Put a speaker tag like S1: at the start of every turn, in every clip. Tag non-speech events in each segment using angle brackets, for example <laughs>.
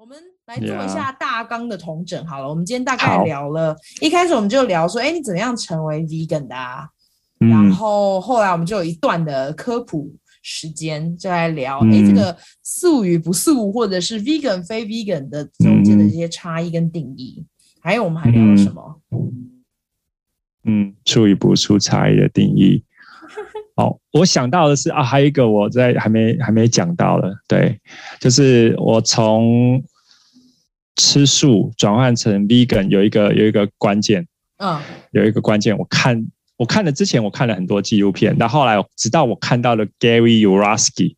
S1: 我们来做一下大纲的统整好了。我们今天大概聊了，一开始我们就聊说，哎，你怎么样成为 vegan 的啊？嗯、然后后来我们就有一段的科普时间，就来聊，哎、嗯，这个素与不素，或者是 vegan 非 vegan 的中间的这些差异跟定义。嗯、还有我们还聊了什么？
S2: 嗯，素与不素差异的定义。<laughs> 好，我想到的是啊，还有一个我在还没还没讲到的，对，就是我从。吃素转换成 vegan 有一个有一个关键，嗯，有一个关键。我看我看了之前我看了很多纪录片，但后来直到我看到了 Gary Yourofsky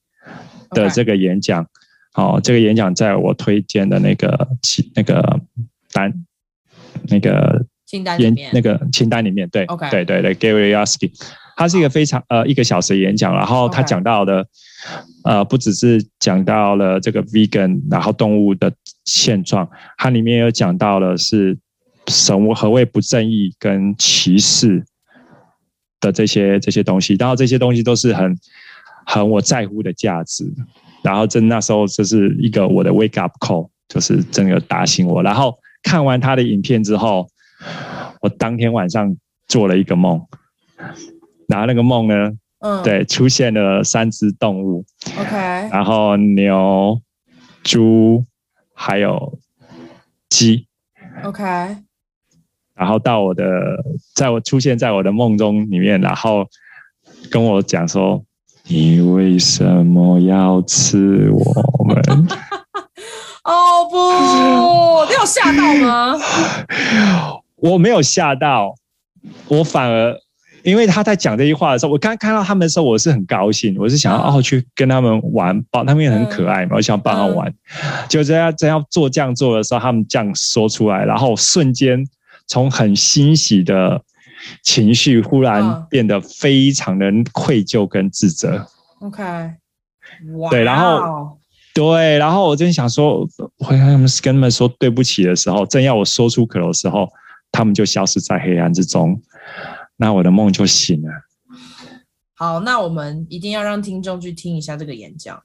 S2: 的这个演讲，好，这个演讲在我推荐的那个那个单那个
S1: 清单里面，
S2: 那个清单里面，对.对对对，Gary Yourofsky，他是一个非常呃一个小时的演讲，然后他讲到的呃不只是讲到了这个 vegan，然后动物的。现状，它里面有讲到了是什么何谓不正义跟歧视的这些这些东西，然后这些东西都是很很我在乎的价值，然后这那时候这是一个我的 wake up call，就是真的打醒我。然后看完他的影片之后，我当天晚上做了一个梦，然后那个梦呢，嗯，对，出现了三只动物
S1: ，OK，
S2: 然后牛、猪。还有鸡
S1: ，OK，
S2: 然后到我的，在我出现在我的梦中里面，然后跟我讲说：“你为什么要吃我们？” <laughs>
S1: 哦不，你有吓到吗？<laughs>
S2: 我没有吓到，我反而。因为他在讲这句话的时候，我刚看到他们的时候，我是很高兴，我是想要哦去跟他们玩，抱他们也很可爱嘛，我想帮他们玩。就这样这样做这样做的时候，他们这样说出来，然后瞬间从很欣喜的情绪，忽然变得非常的愧疚跟自责。
S1: OK，
S2: 哇，对，然后对，然后我真想说，我跟他们跟他们说对不起的时候，正要我说出口的时候，他们就消失在黑暗之中。那我的梦就醒了。
S1: 好，那我们一定要让听众去听一下这个演讲。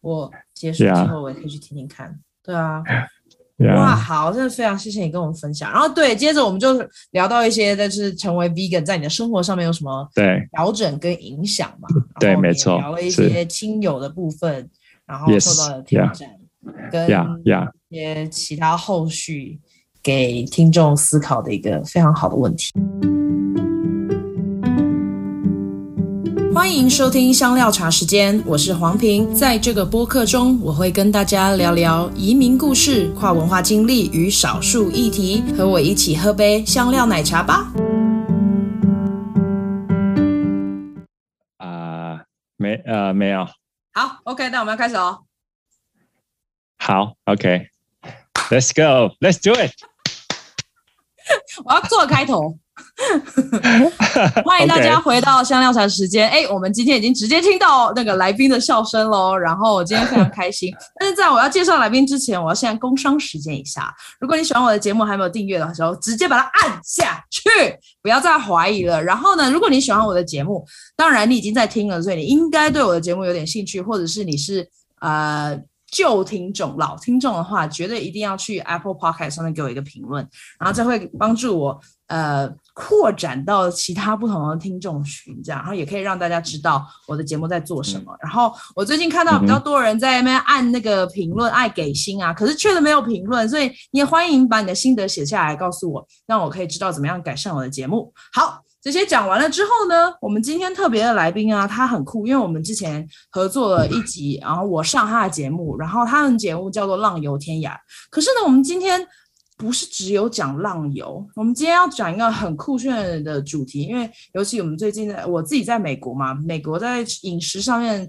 S1: 我结束之后，我也可以去听听看。对啊，<laughs> yeah. 哇，好，真的非常谢谢你跟我们分享。然后，对，接着我们就聊到一些，就是成为 vegan 在你的生活上面有什么对调整跟影响嘛？
S2: 对，没错。
S1: 聊了一些亲友的部分，然后受到了挑战，yes. 跟一些其他后续给听众思考的一个非常好的问题。欢迎收听香料茶时间，我是黄平。在这个播客中，我会跟大家聊聊移民故事、跨文化经历与少数议题。和我一起喝杯香料奶茶吧。
S2: 啊、uh,，没，呃，没有。
S1: 好，OK，那我们要开始哦。
S2: 好，OK，Let's go，Let's do it。<laughs>
S1: 我要做开头。<laughs> 欢迎大家回到香料茶时间。哎、okay. 欸，我们今天已经直接听到那个来宾的笑声喽。然后我今天非常开心。但是在我要介绍来宾之前，我要先工商时间一下。如果你喜欢我的节目还没有订阅的时候，直接把它按下去，不要再怀疑了。然后呢，如果你喜欢我的节目，当然你已经在听了，所以你应该对我的节目有点兴趣，或者是你是呃。旧听众、老听众的话，绝对一定要去 Apple Podcast 上面给我一个评论，然后这会帮助我呃扩展到其他不同的听众群，这样，然后也可以让大家知道我的节目在做什么。然后我最近看到比较多人在那边按那个评论，爱给星啊，可是确实没有评论，所以你也欢迎把你的心得写下来告诉我，让我可以知道怎么样改善我的节目。好。这些讲完了之后呢，我们今天特别的来宾啊，他很酷，因为我们之前合作了一集，然后我上他的节目，然后他的节目叫做《浪游天涯》。可是呢，我们今天不是只有讲浪游，我们今天要讲一个很酷炫的主题，因为尤其我们最近在我自己在美国嘛，美国在饮食上面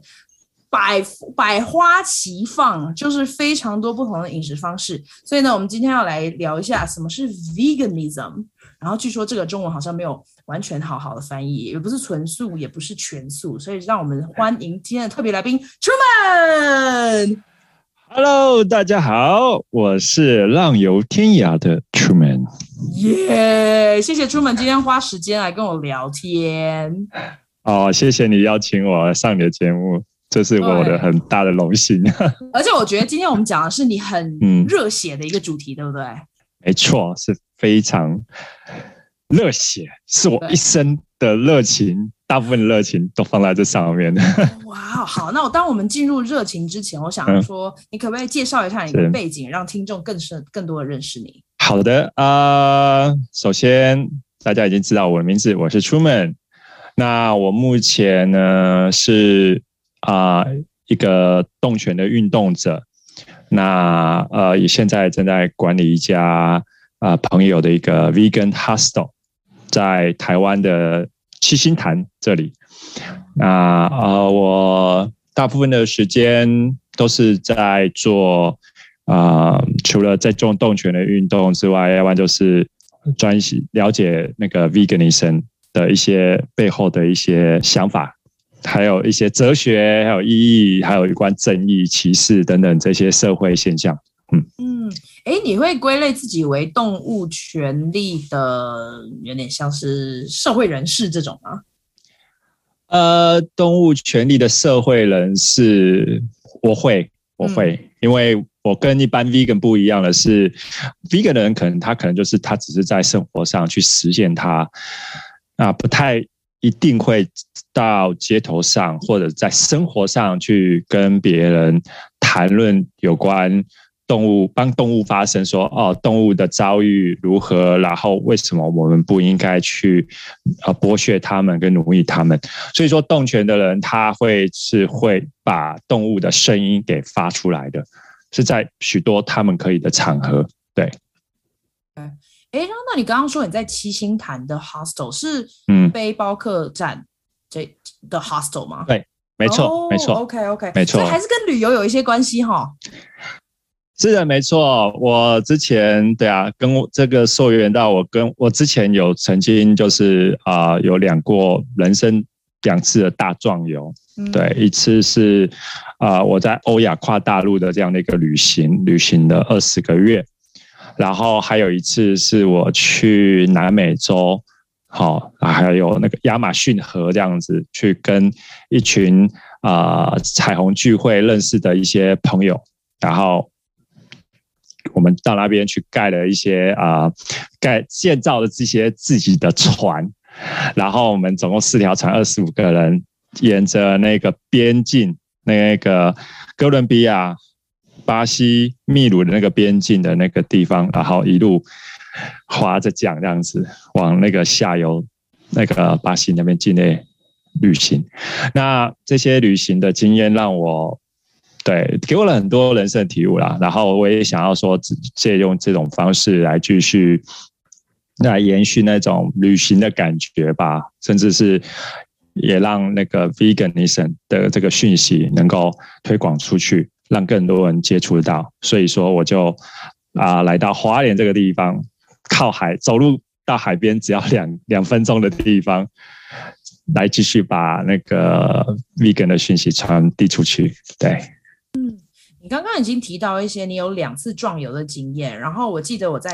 S1: 百百花齐放，就是非常多不同的饮食方式，所以呢，我们今天要来聊一下什么是 veganism。然后据说这个中文好像没有完全好好的翻译，也不是纯素，也不是全素，所以让我们欢迎今天的特别来宾 Truman。
S2: Hello，大家好，我是浪游天涯的 Truman。
S1: 耶，谢谢 Truman 今天花时间来跟我聊天。
S2: 哦，谢谢你邀请我上你的节目。这是我的很大的荣幸。
S1: 而且我觉得今天我们讲的是你很热血的一个主题，嗯、对不对？
S2: 没错，是非常热血，是我一生的热情，大部分的热情都放在这上面。<laughs>
S1: 哇，好，那我当我们进入热情之前，我想说，嗯、你可不可以介绍一下你的背景，让听众更深、更多的认识你？
S2: 好的，啊、呃，首先大家已经知道我的名字，我是 Truman。那我目前呢是啊、呃、一个动拳的运动者，那呃也现在正在管理一家啊、呃、朋友的一个 Vegan Hostel，在台湾的七星潭这里。那呃我大部分的时间都是在做啊、呃、除了在做动权的运动之外，要不然就是专心了解那个 Veganism。的一些背后的一些想法，还有一些哲学，还有意义，还有有关正义、歧视等等这些社会现象。嗯
S1: 嗯，哎，你会归类自己为动物权利的，有点像是社会人士这种吗？
S2: 呃，动物权利的社会人士，我会，我会，嗯、因为我跟一般 vegan 不一样的是，vegan 的人可能他可能就是他只是在生活上去实现他。啊，不太一定会到街头上或者在生活上去跟别人谈论有关动物，帮动物发声，说哦，动物的遭遇如何，然后为什么我们不应该去呃剥削他们跟奴役他们？所以说，动权的人他会是会把动物的声音给发出来的，是在许多他们可以的场合，对。
S1: 哎，那你刚刚说你在七星潭的 hostel 是背包客栈这的 hostel 吗？
S2: 嗯、对，没错，oh, 没错。
S1: OK OK，没错，还是跟旅游有一些关系哈。
S2: 是的，没错。我之前对啊，跟我这个溯源到我跟我之前有曾经就是啊、呃、有两过人生两次的大壮游。嗯、对，一次是啊、呃、我在欧亚跨大陆的这样的一个旅行，旅行了二十个月。然后还有一次是我去南美洲，好，还有那个亚马逊河这样子，去跟一群啊、呃、彩虹聚会认识的一些朋友，然后我们到那边去盖了一些啊、盖建造了这些自己的船，然后我们总共四条船，二十五个人，沿着那个边境，那个哥伦比亚。巴西秘鲁的那个边境的那个地方，然后一路划着桨这样子往那个下游那个巴西那边境内旅行。那这些旅行的经验让我对给我了很多人生的体悟啦。然后我也想要说借用这种方式来继续来延续那种旅行的感觉吧，甚至是也让那个 veganism 的这个讯息能够推广出去。让更多人接触到，所以说我就啊、来到花莲这个地方，靠海，走路到海边只要两 <laughs> 两分钟的地方，来继续把那个 vegan 的讯息传递出去，对。
S1: 你刚刚已经提到一些你有两次壮游的经验，然后我记得我在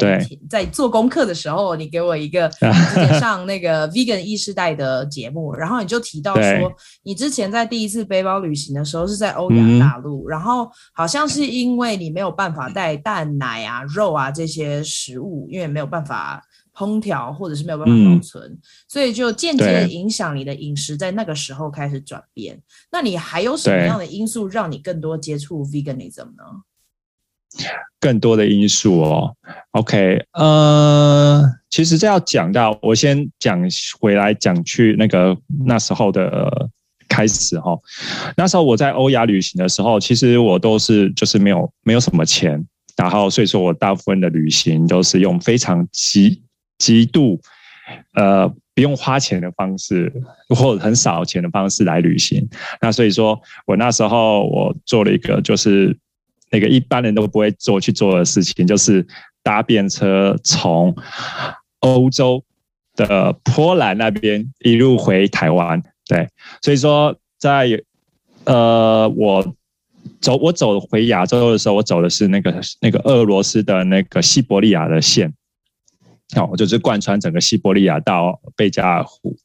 S1: 在做功课的时候，你给我一个 <laughs> 上那个 Vegan 意识代的节目，然后你就提到说，你之前在第一次背包旅行的时候是在欧亚大陆，然后好像是因为你没有办法带蛋奶啊、肉啊这些食物，因为没有办法。烹调或者是没有办法保存，嗯、所以就间接影响你的饮食，在那个时候开始转变。那你还有什么样的因素让你更多接触 veganism 呢？
S2: 更多的因素哦，OK，呃，其实这要讲到，我先讲回来讲去那个那时候的开始哈。那时候我在欧亚旅行的时候，其实我都是就是没有没有什么钱，然后所以说我大部分的旅行都是用非常急。极度，呃，不用花钱的方式，或者很少钱的方式来旅行。那所以说我那时候我做了一个，就是那个一般人都不会做去做的事情，就是搭便车从欧洲的波兰那边一路回台湾。对，所以说在呃，我走我走回亚洲的时候，我走的是那个那个俄罗斯的那个西伯利亚的线。好，我就是贯穿整个西伯利亚到贝加尔湖。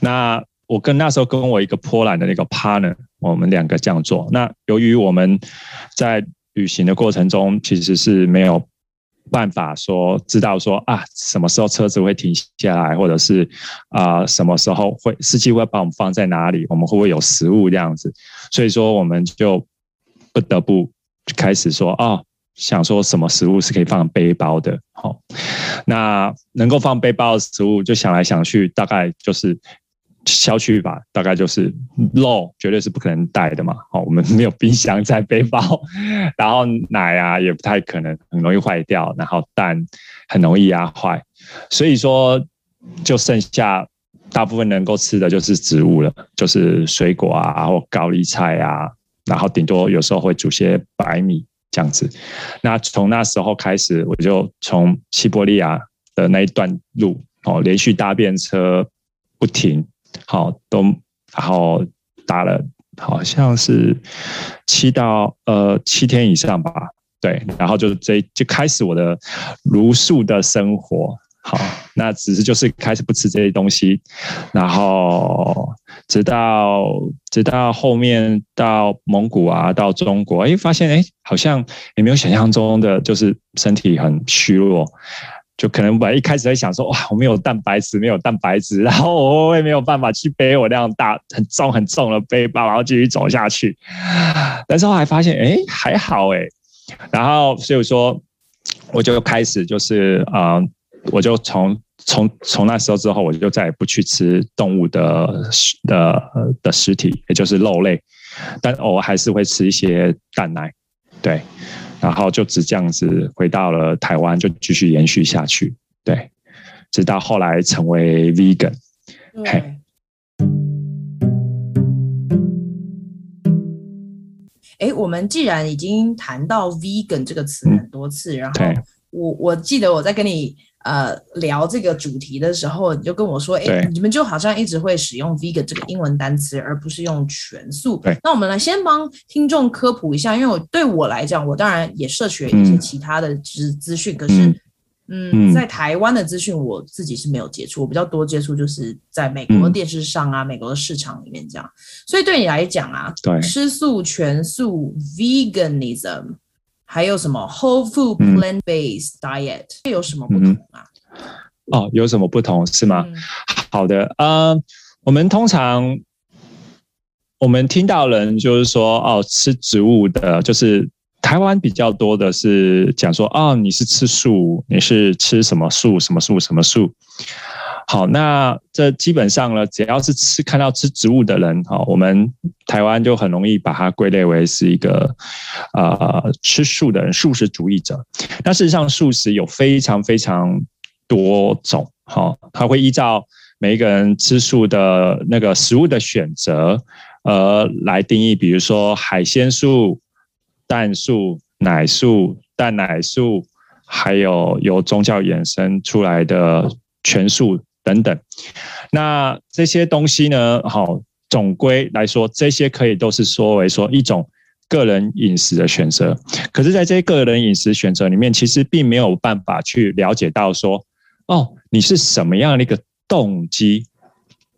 S2: 那我跟那时候跟我一个波兰的那个 partner，我们两个这样做。那由于我们在旅行的过程中，其实是没有办法说知道说啊，什么时候车子会停下来，或者是啊、什么时候会司机会把我们放在哪里，我们会不会有食物这样子。所以说我们就不得不开始说啊。哦想说什么食物是可以放背包的？好，那能够放背包的食物，就想来想去，大概就是消去吧。大概就是肉，绝对是不可能带的嘛。好，我们没有冰箱在背包，<laughs> 然后奶啊也不太可能，很容易坏掉。然后蛋很容易压坏，所以说就剩下大部分能够吃的就是植物了，就是水果啊，或高丽菜啊，然后顶多有时候会煮些白米。这样子，那从那时候开始，我就从西伯利亚的那一段路哦，连续搭便车不停，好都然后搭了好像是七到呃七天以上吧，对，然后就这就开始我的茹素的生活。好，那只是就是开始不吃这些东西，然后直到直到后面到蒙古啊，到中国，哎，发现哎，好像也没有想象中的，就是身体很虚弱，就可能本来一开始在想说，哇，我没有蛋白质，没有蛋白质，然后我也没有办法去背我那样大很重很重的背包，然后继续走下去。但是后来发现，哎，还好哎，然后所以说我就开始就是啊。我就从从从那时候之后，我就再也不去吃动物的的的尸体，也就是肉类，但偶尔还是会吃一些蛋奶，对，然后就只这样子回到了台湾，就继续延续下去，对，直到后来成为 vegan。嘿，
S1: 哎，我们既然已经谈到 vegan 这个词很多次，嗯、然后我我记得我在跟你。呃，聊这个主题的时候，你就跟我说，哎，你们就好像一直会使用 vegan 这个英文单词，而不是用全素。对，那我们来先帮听众科普一下，因为我对我来讲，我当然也摄取了一些其他的资资讯，可是，嗯，嗯，在台湾的资讯我自己是没有接触，我比较多接触就是在美国电视上啊，嗯、美国的市场里面这样。所以对你来讲啊，对，吃素、全素、veganism。还有什么 whole food plant-based diet？这、嗯、有什么不同啊？
S2: 哦，有什么不同是吗？嗯、好的，呃，我们通常我们听到人就是说，哦，吃植物的，就是台湾比较多的是讲说，哦，你是吃素，你是吃什么素，什么素，什么素。好，那这基本上呢，只要是吃看到吃植物的人，哈，我们台湾就很容易把它归类为是一个呃吃素的人，素食主义者。那事实上，素食有非常非常多种，哈，它会依照每一个人吃素的那个食物的选择，呃，来定义，比如说海鲜素、蛋素、奶素、蛋奶素，还有由宗教衍生出来的全素。等等，那这些东西呢？好，总归来说，这些可以都是说为说一种个人饮食的选择。可是，在这些个人饮食选择里面，其实并没有办法去了解到说，哦，你是什么样的一个动机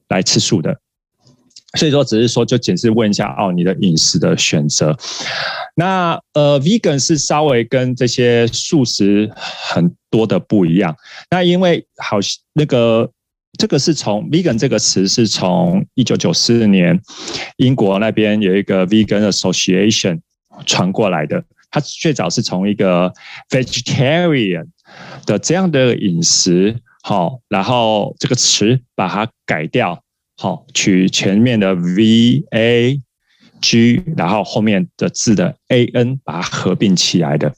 S2: 来吃素的。所以说，只是说就仅是问一下哦，你的饮食的选择。那呃，vegan 是稍微跟这些素食很多的不一样。那因为好那个这个是从 vegan 这个词是从一九九四年英国那边有一个 vegan association 传过来的。它最早是从一个 vegetarian 的这样的饮食，好，然后这个词把它改掉。好，取前面的 V A G，然后后面的字的 A N，把它合并起来的。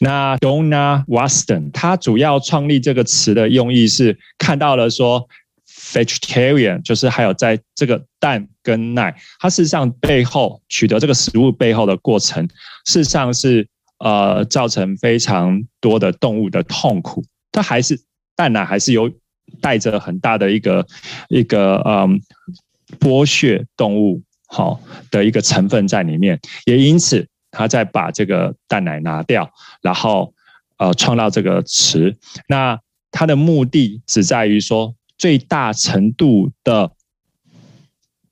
S2: 那 Donna Weston，他主要创立这个词的用意是看到了说，vegetarian 就是还有在这个蛋跟奶，它事实上背后取得这个食物背后的过程，事实上是呃造成非常多的动物的痛苦。它还是蛋奶还是有。带着很大的一个一个嗯剥削动物好的一个成分在里面，也因此他在把这个蛋奶拿掉，然后呃创造这个词。那他的目的只在于说最大程度的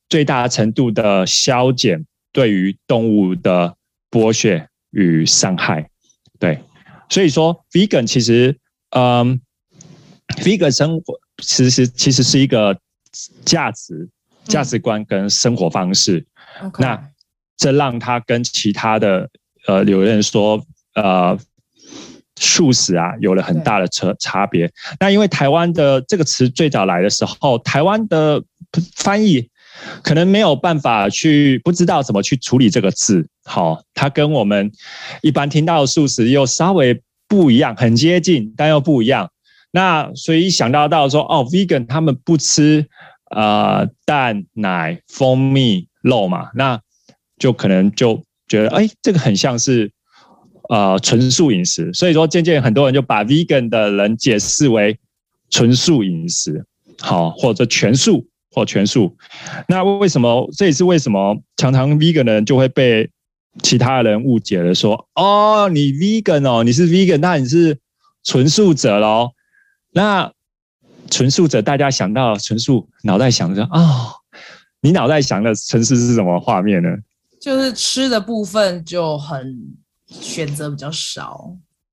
S2: 最大程度的消减对于动物的剥削与伤害。对，所以说 vegan 其实，嗯，vegan 生活其实其实是一个价值价值观跟生活方式。嗯、那这让他跟其他的呃有人说呃。素食啊，有了很大的差差别。那因为台湾的这个词最早来的时候，台湾的翻译可能没有办法去，不知道怎么去处理这个字。好，它跟我们一般听到的素食又稍微不一样，很接近，但又不一样。那所以想到到说，哦，vegan 他们不吃呃蛋奶蜂蜜肉嘛，那就可能就觉得，哎，这个很像是。呃，纯素饮食，所以说渐渐很多人就把 vegan 的人解释为纯素饮食，好，或者全素或全素。那为什么？这也是为什么常常 vegan 的人就会被其他人误解了，说哦，你 vegan 哦，你是 vegan，那你是纯素者喽？那纯素者，大家想到纯素，脑袋想着啊、哦，你脑袋想的纯素是什么画面呢？
S1: 就是吃的部分就很。选择比较少，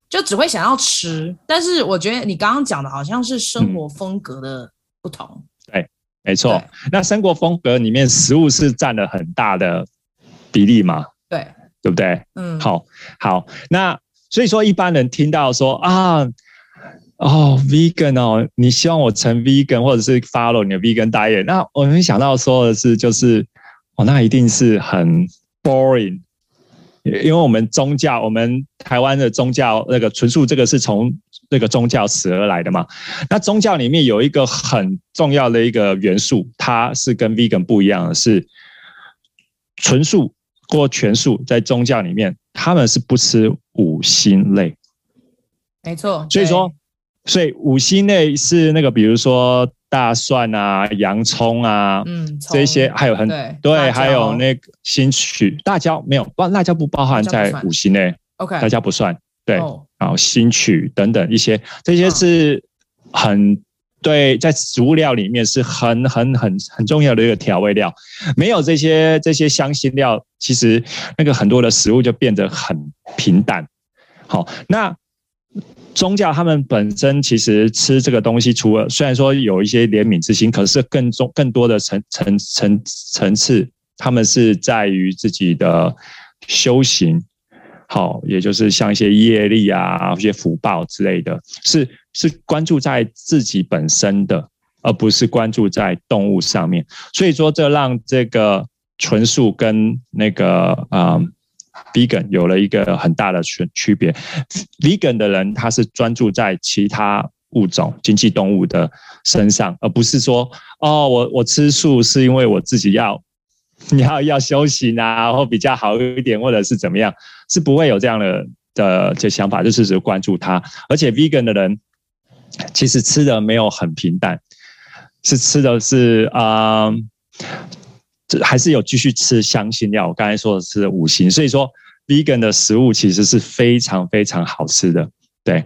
S1: 就只会想要吃。但是我觉得你刚刚讲的好像是生活风格的不同。
S2: 嗯、对，没错。那生活风格里面，食物是占了很大的比例嘛？
S1: 对，
S2: 对不对？
S1: 嗯，
S2: 好，好。那所以说，一般人听到说啊，哦，vegan 哦，你希望我成 vegan，或者是 follow 你的 vegan diet，那我们想到说的是，就是哦，那一定是很 boring。因为我们宗教，我们台湾的宗教那个纯素，这个是从那个宗教词而来的嘛。那宗教里面有一个很重要的一个元素，它是跟 vegan 不一样的，是纯素或全素，在宗教里面他们是不吃五辛类。
S1: 没错，
S2: 所以说，所以五辛类是那个，比如说。大蒜啊，洋葱啊，嗯，这些还有很对，对，还有那个新曲辣椒没有，不，辣椒不包含在五辛内，OK，辣椒不算，对，哦、然后新曲等等一些，这些是很对，在食物料里面是很很很很重要的一个调味料，没有这些这些香辛料，其实那个很多的食物就变得很平淡。好，那。宗教他们本身其实吃这个东西，除了虽然说有一些怜悯之心，可是更重更多的层层层层次，他们是在于自己的修行，好，也就是像一些业力啊、一些福报之类的，是是关注在自己本身的，而不是关注在动物上面。所以说，这让这个纯素跟那个啊。Vegan 有了一个很大的区区别，Vegan 的人他是专注在其他物种、经济动物的身上，而不是说哦，我我吃素是因为我自己要，你 <laughs> 要要修行啊，或比较好一点，或者是怎么样，是不会有这样的的这想法，就是只关注他。而且 Vegan 的人其实吃的没有很平淡，是吃的是啊。这还是有继续吃香辛料，我刚才说的是五辛，所以说 vegan 的食物其实是非常非常好吃的。对，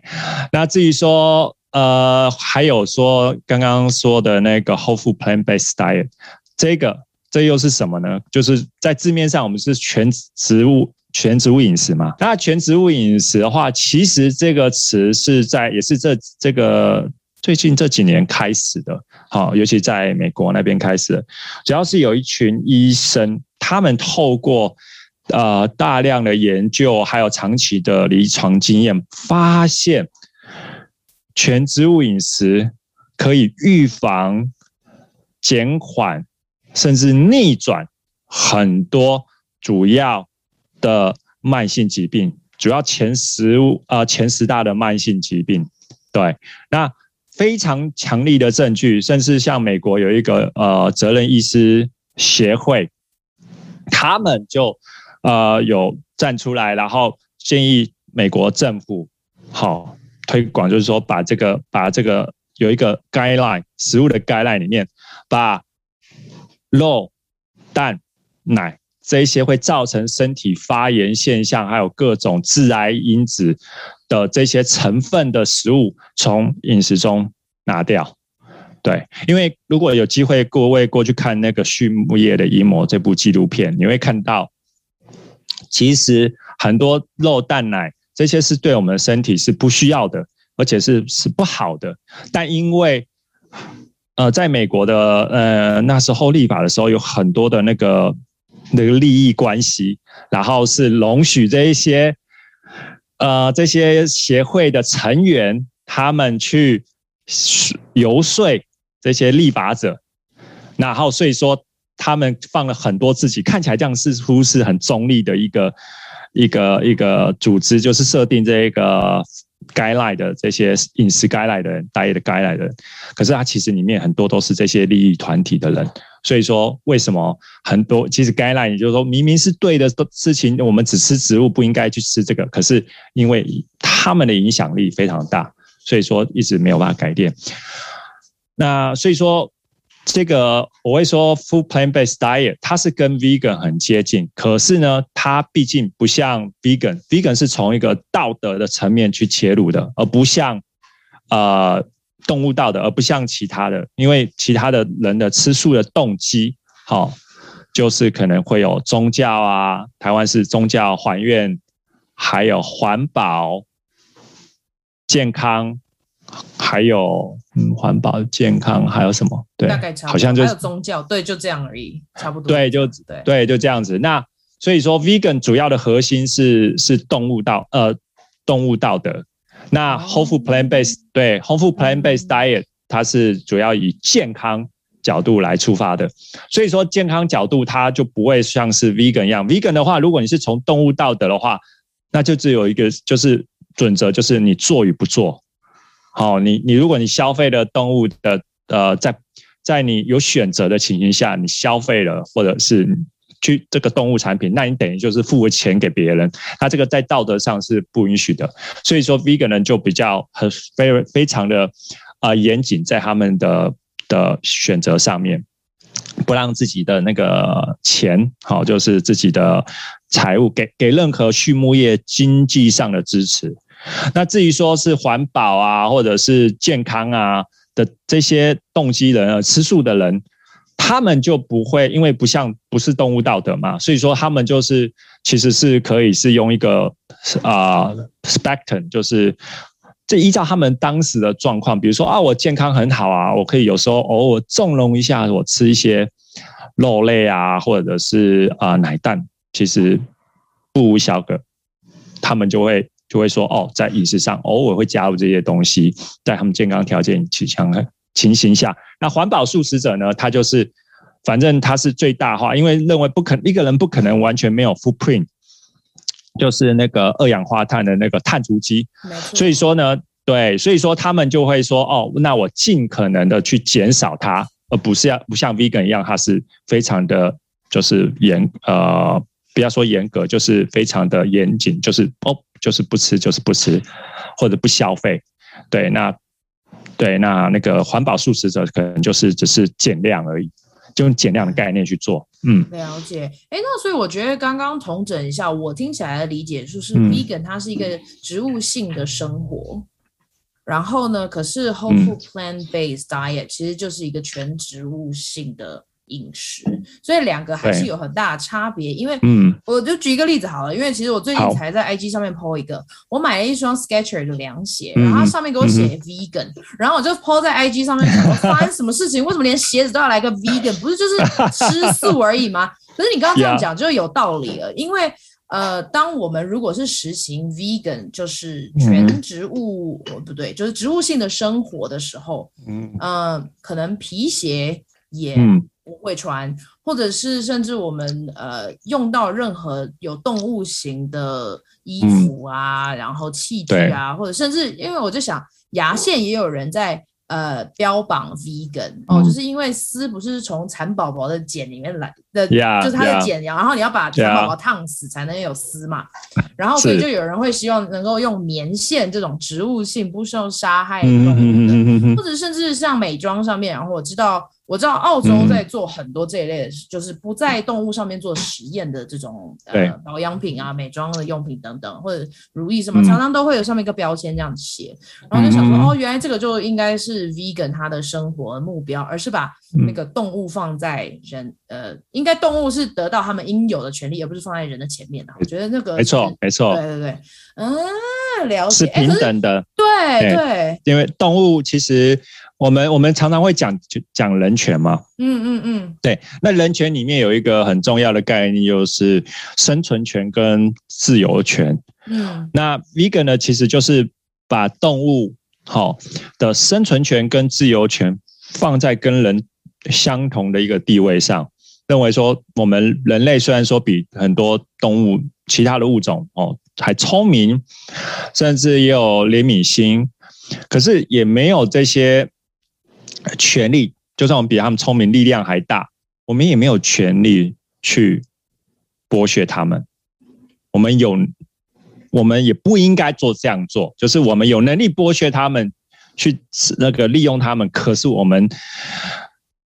S2: 那至于说呃，还有说刚刚说的那个 whole food plant-based diet，这个这又是什么呢？就是在字面上我们是全植物全植物饮食嘛。那全植物饮食的话，其实这个词是在也是这这个。最近这几年开始的，好，尤其在美国那边开始的，主要是有一群医生，他们透过呃大量的研究，还有长期的临床经验，发现全植物饮食可以预防、减缓，甚至逆转很多主要的慢性疾病，主要前十五呃前十大的慢性疾病，对，那。非常强力的证据，甚至像美国有一个呃责任医师协会，他们就呃有站出来，然后建议美国政府好推广，就是说把这个把这个有一个 guideline 食物的 guideline 里面，把肉、蛋、奶这一些会造成身体发炎现象，还有各种致癌因子。的这些成分的食物从饮食中拿掉，对，因为如果有机会各位过去看那个畜牧业的阴谋这部纪录片，你会看到，其实很多肉蛋奶这些是对我们身体是不需要的，而且是是不好的。但因为呃，在美国的呃那时候立法的时候，有很多的那个那个利益关系，然后是容许这一些呃这些协会的成员他们去游说。这些立法者，然后所以说他们放了很多自己看起来这样似乎是很中立的一个一个一个组织，就是设定这一个 guideline 的这些饮食 guideline 的人，diet guideline 的人，可是他其实里面很多都是这些利益团体的人，所以说为什么很多其实 guideline 也就是说明明是对的事情，我们只吃植物不应该去吃这个，可是因为他们的影响力非常大，所以说一直没有办法改变。那所以说，这个我会说 full plant-based diet，它是跟 vegan 很接近，可是呢，它毕竟不像 vegan，vegan 是从一个道德的层面去切入的，而不像呃动物道德，而不像其他的，因为其他的人的吃素的动机，好、就是可能会有宗教啊，台湾是宗教还愿，还有环保、健康。还有，嗯，环保、健康，还有什么？对，
S1: 大概差不多，
S2: 好像就
S1: 还有宗教，对，就这样而已，差不多。
S2: 对，就对，对，就这样子。那所以说，vegan 主要的核心是是动物道，呃，动物道德。那 whole food plant based，对，whole food plant based diet，它是主要以健康角度来出发的。所以说，健康角度它就不会像是 vegan 一样。vegan 的话，如果你是从动物道德的话，那就只有一个就是准则，就是你做与不做。好，你你如果你消费了动物的呃，在在你有选择的情形下，你消费了或者是去这个动物产品，那你等于就是付了钱给别人，那这个在道德上是不允许的。所以说，vegan 人就比较很非非常的啊严谨，在他们的的选择上面，不让自己的那个钱，好，就是自己的财物给给任何畜牧业经济上的支持。那至于说是环保啊，或者是健康啊的这些动机人啊，吃素的人，他们就不会，因为不像不是动物道德嘛，所以说他们就是其实是可以是用一个啊 spectrum，就是这依照他们当时的状况，比如说啊，我健康很好啊，我可以有时候偶尔纵容一下，我吃一些肉类啊，或者是啊奶蛋，其实不无小可，他们就会。就会说哦，在饮食上偶尔会加入这些东西，在他们健康条件取向的情形下，那环保素食者呢，他就是反正他是最大化，因为认为不可一个人不可能完全没有 footprint，就是那个二氧化碳的那个碳足迹。所以说呢，对，所以说他们就会说哦，那我尽可能的去减少它，而不是要不像 vegan 一样，它是非常的就是严呃，不要说严格，就是非常的严谨，就是哦。就是不吃，就是不吃，或者不消费。对，那对那那个环保素食者可能就是只是减量而已，就用减量的概念去做。嗯，
S1: 了解。哎，那所以我觉得刚刚统整一下，我听起来的理解就是 vegan 它是一个植物性的生活，嗯、然后呢，可是 whole food plant based diet 其实就是一个全植物性的。饮食，所以两个还是有很大的差别。因为，嗯，我就举一个例子好了。因为其实我最近才在 IG 上面 po 一个，我买了一双 Skechers 的凉鞋，然后它上面给我写 vegan，然后我就 po 在 IG 上面，我发生什么事情？为什么连鞋子都要来个 vegan？不是就是吃素而已吗？<laughs> 可是你刚刚这样讲就有道理了，因为呃，当我们如果是实行 vegan，就是全植物，不对，就是植物性的生活的时候，嗯，呃，可能皮鞋也。不会穿，或者是甚至我们呃用到任何有动物型的衣服啊，嗯、然后器具啊，或者甚至因为我就想牙线也有人在呃标榜 vegan、嗯、哦，就是因为丝不是从蚕宝宝的茧里面来的，yeah, 就是它的茧，然后你要把蚕宝宝烫死才能有丝嘛.然后所以就有人会希望能够用棉线这种植物性不受杀害的动物的，或者甚至像美妆上面，然后我知道。我知道澳洲在做很多这一类的，就是不在动物上面做实验的这种呃保养品啊、美妆的用品等等，或者乳液什么，常常都会有上面一个标签这样写，然后就想说，哦，原来这个就应该是 vegan 他的生活目标，而是把那个动物放在人，呃，应该动物是得到他们应有的权利，而不是放在人的前面的。我觉得那个
S2: 没错，没错，
S1: 对对对，嗯，了解，
S2: 是平等的，
S1: 对对，
S2: 因为动物其实。我们我们常常会讲讲人权嘛，
S1: 嗯嗯嗯，
S2: 对，那人权里面有一个很重要的概念，就是生存权跟自由权。
S1: 嗯，
S2: 那 vegan 呢，其实就是把动物好的生存权跟自由权放在跟人相同的一个地位上，认为说我们人类虽然说比很多动物其他的物种哦还聪明，甚至也有怜悯心，可是也没有这些。权利，就算我们比他们聪明，力量还大，我们也没有权利去剥削他们。我们有，我们也不应该做这样做。就是我们有能力剥削他们，去那个利用他们。可是我们，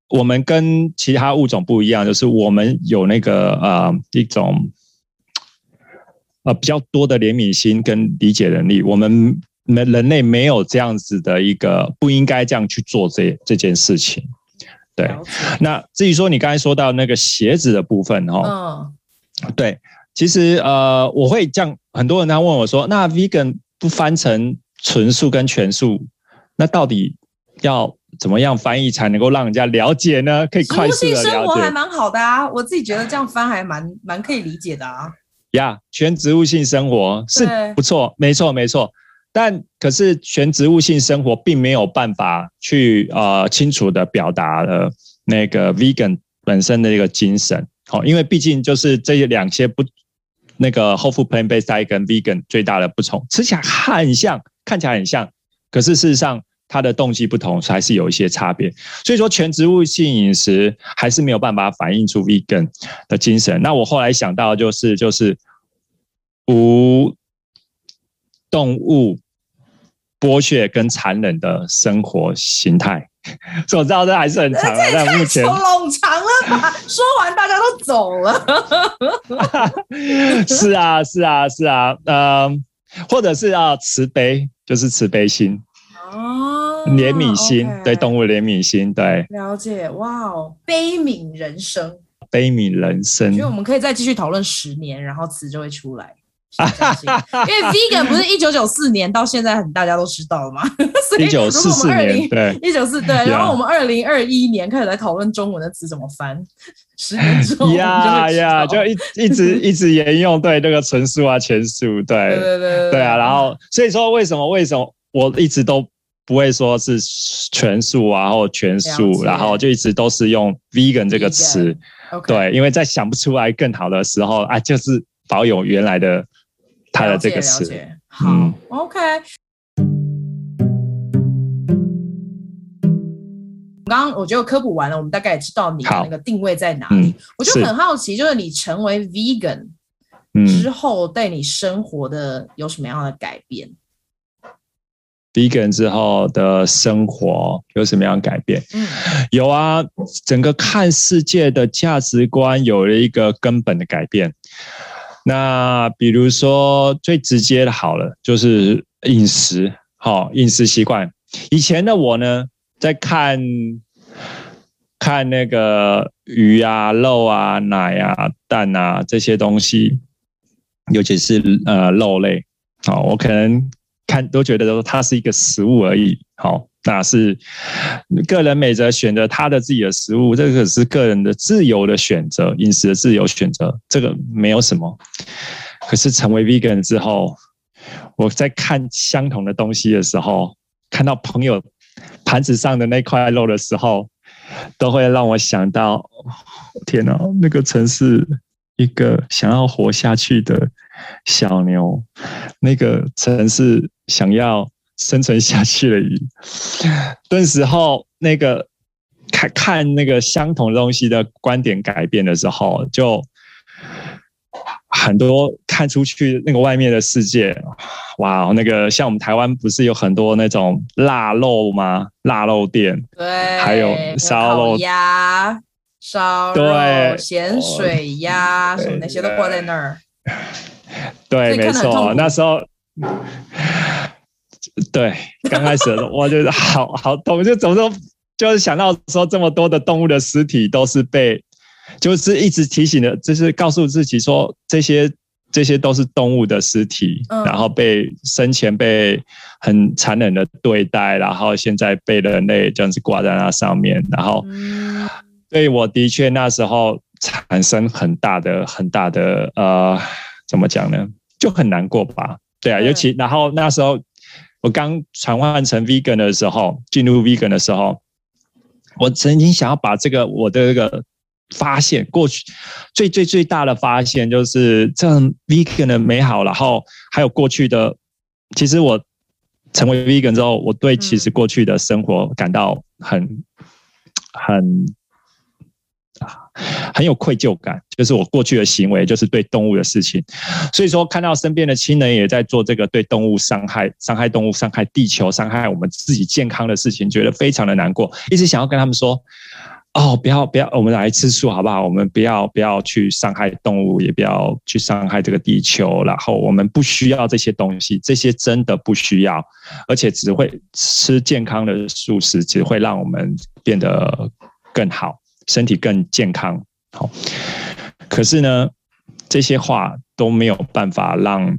S2: 我们跟其他物种不一样，就是我们有那个呃一种呃比较多的怜悯心跟理解能力。我们。人人类没有这样子的一个不应该这样去做这这件事情，对。那至于说你刚才说到那个鞋子的部分哦，嗯，对，其实呃我会这样，很多人他问我说，那 vegan 不翻成纯素跟全素，那到底要怎么样翻译才能够让人家了解呢？可以快速的了解。
S1: 生活还蛮好的啊，我自己觉得这样翻还蛮蛮可以理解的啊。
S2: 呀，全植物性生活是不错，没错没错。但可是全植物性生活并没有办法去呃清楚的表达了那个 vegan 本身的一个精神，好，因为毕竟就是这两些不那个 whole food plant based diet 跟 vegan 最大的不同，吃起来很像，看起来很像，可是事实上它的动机不同，还是有一些差别。所以说全植物性饮食还是没有办法反映出 vegan 的精神。那我后来想到就是就是无。动物剥削跟残忍的生活形态，<laughs> 所以我知道这还是很长的，但目前
S1: 冗长了吧？说完大家都走了。<laughs>
S2: 是啊，是啊，是啊，嗯、呃，或者是要慈悲，就是慈悲心
S1: 哦，
S2: 怜悯心，okay、对动物怜悯心，对，
S1: 了解，哇哦，悲悯人生，
S2: 悲悯人生，
S1: 因为我们可以再继续讨论十年，然后词就会出来。<laughs> 因为 vegan 不是一九九四年到现在很大家都知道了吗？<laughs> 所以如果我们二零对。一九四对，然后我们二零二一年开始来讨论中文的词怎么翻，<laughs> 十年之后
S2: 呀呀，就一一直一直沿用对那个纯素啊全素对对对对。对啊，然后所以说为什么为什么我一直都不会说是全素啊或全素，然后就一直都是用 vegan 这个词，对，因为在想不出来更好的时候啊，就是保有原来的。它的这个词，
S1: 好、嗯、，OK。刚刚我觉得科普完了，我们大概也知道你的那个定位在哪里。嗯、我就很好奇，就是你成为 vegan 之后，对你生活的有什么样的改变、
S2: 嗯、？vegan 之后的生活有什么样改变？
S1: 嗯，
S2: 有啊，整个看世界的价值观有了一个根本的改变。那比如说最直接的，好了，就是饮食，好饮食习惯。以前的我呢，在看看那个鱼啊、肉啊、奶啊、蛋啊这些东西，尤其是呃肉类，好，我可能看都觉得说它是一个食物而已，好。那是个人美则选择他的自己的食物，这个是个人的自由的选择，饮食的自由选择，这个没有什么。可是成为 vegan 之后，我在看相同的东西的时候，看到朋友盘子上的那块肉的时候，都会让我想到，天哪，那个曾是一个想要活下去的小牛，那个曾是想要。生存下去的，鱼。顿时候，那个看看那个相同东西的观点改变的时候，就很多看出去那个外面的世界，哇，那个像我们台湾不是有很多那种腊肉吗？腊肉店，
S1: 对，
S2: 还有烧肉
S1: 鸭、烧肉、
S2: 对
S1: 咸水鸭，什么那些都挂在那儿。<laughs>
S2: 对，没错，那时候，对，刚开始的时候我觉得 <laughs> 好好痛，就怎么说，就是想到说这么多的动物的尸体都是被。就是一直提醒的，就是告诉自己说，这些这些都是动物的尸体，嗯，然后被生前被很残忍的对待，然后现在被人类这样子挂在那上面，然后，对，我的确那时候产生很大的很大的呃，怎么讲呢？就很难过吧？对啊，尤其然后那时候我刚转换成 vegan 的时候，进入 vegan 的时候，我曾经想要把这个我的这个。发现过去最最最大的发现就是这样 vegan 的美好，然后还有过去的，其实我成为 vegan 之后，我对其实过去的生活感到很很很有愧疚感，就是我过去的行为就是对动物的事情，所以说看到身边的亲人也在做这个对动物伤害、伤害动物、伤害地球、伤害我们自己健康的事情，觉得非常的难过，一直想要跟他们说。哦，不要不要，我们来吃素好不好？我们不要不要去伤害动物，也不要去伤害这个地球。然后我们不需要这些东西，这些真的不需要，而且只会吃健康的素食，只会让我们变得更好，身体更健康。好，可是呢，这些话都没有办法让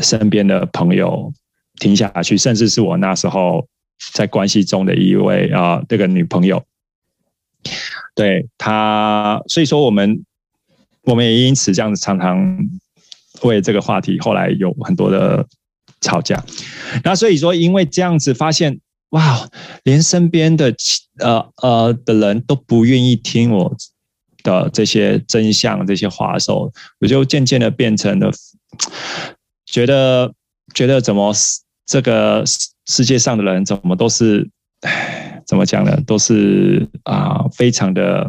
S2: 身边的朋友听下去，甚至是我那时候在关系中的一位啊，这个女朋友。对他，所以说我们我们也因此这样子常常为这个话题后来有很多的吵架。那所以说，因为这样子发现，哇，连身边的呃呃的人都不愿意听我的这些真相、这些话的时候，我就渐渐的变成了觉得觉得怎么这个世界上的人怎么都是。怎么讲呢？都是啊、非常的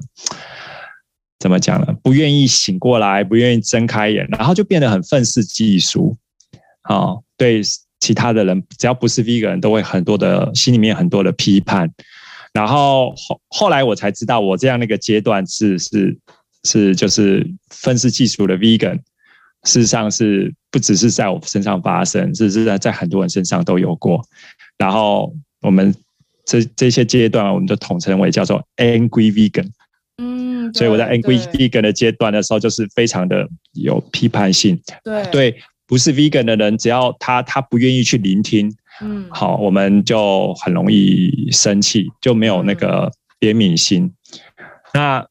S2: 怎么讲呢？不愿意醒过来，不愿意睁开眼，然后就变得很愤世嫉俗啊。对其他的人，只要不是 vegan 人都会很多的心里面很多的批判。然后后后来我才知道，我这样的一个阶段是是是就是愤世嫉俗的 vegan，事实上是不只是在我身上发生，是是在在很多人身上都有过。然后我们。这这些阶段，我们就统称为叫做 angry vegan。嗯，所以我在 angry vegan 的阶段的时候，就是非常的有批判性。对对，不是 vegan 的人，只要他他不愿意去聆听，嗯，好，我们就很容易生气，就没有那个怜悯心。嗯、那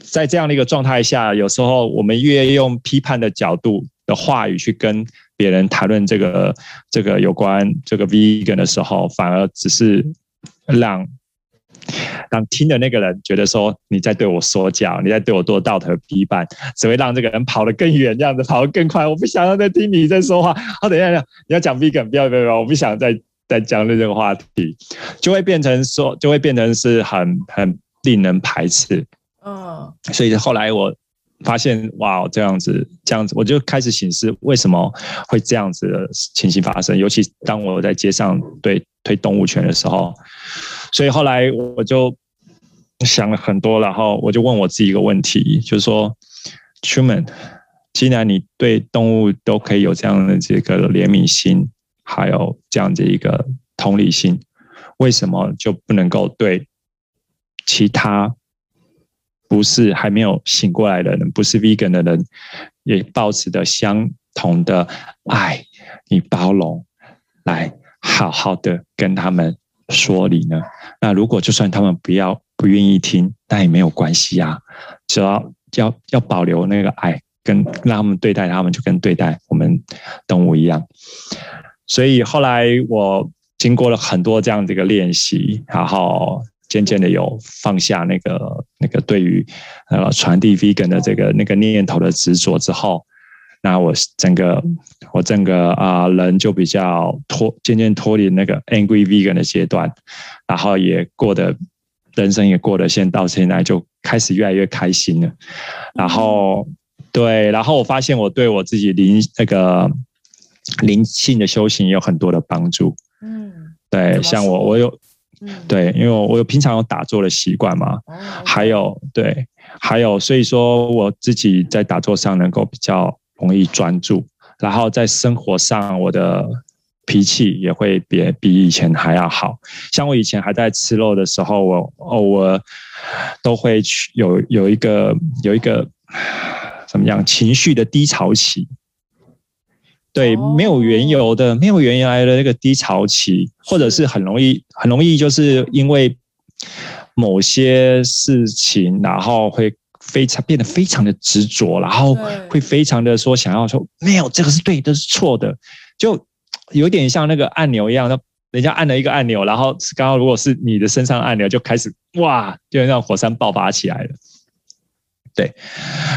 S2: 在这样的一个状态下，有时候我们越用批判的角度的话语去跟别人谈论这个这个有关这个 vegan 的时候，反而只是。让让听的那个人觉得说你在对我说教，你在对我做道德批判，只会让这个人跑得更远，这样子跑得更快。我不想要再听你在说话。好，等一下，你要讲 vegan，不要不要不要，我不想再再讲这个话题，就会变成说，就会变成是很很令人排斥。嗯，所以后来我发现，哇，这样子这样子，我就开始省思为什么会这样子的情形发生，尤其当我在街上对。推动物权的时候，所以后来我就想了很多，然后我就问我自己一个问题，就是说，Truman，既然你对动物都可以有这样的这个怜悯心，还有这样的一个同理心，为什么就不能够对其他不是还没有醒过来的人，不是 Vegan 的人，也抱持的相同的爱，你包容来？好好的跟他们说理呢。那如果就算他们不要不愿意听，那也没有关系啊。只要要要保留那个爱，跟让他们对待他们，就跟对待我们动物一样。所以后来我经过了很多这样的一个练习，然后渐渐的有放下那个那个对于呃传递 vegan 的这个那个念头的执着之后。那我整个我整个啊人就比较脱渐渐脱离那个 angry vegan 的阶段，然后也过得人生也过得现到现在就开始越来越开心了，然后对，然后我发现我对我自己灵那个灵性的修行也有很多的帮助。嗯，对，像我我有，对，因为我我有平常有打坐的习惯嘛，还有对，还有所以说我自己在打坐上能够比较容易专注，然后在生活上我的。脾气也会比比以前还要好，像我以前还在吃肉的时候，我偶尔都会去有有一个有一个怎么样情绪的低潮期，对，没有缘由的，没有原因来的那个低潮期，或者是。很容易很容易就是因为某些事情，然后会非常变得非常的执着，然后会非常的说想要说没有这个是对的，是错的，就。有点像那个按钮一样，那人家按了一个按钮，然后刚刚如果是你的身上按钮，就开始哇，就让火山爆发起来了。对，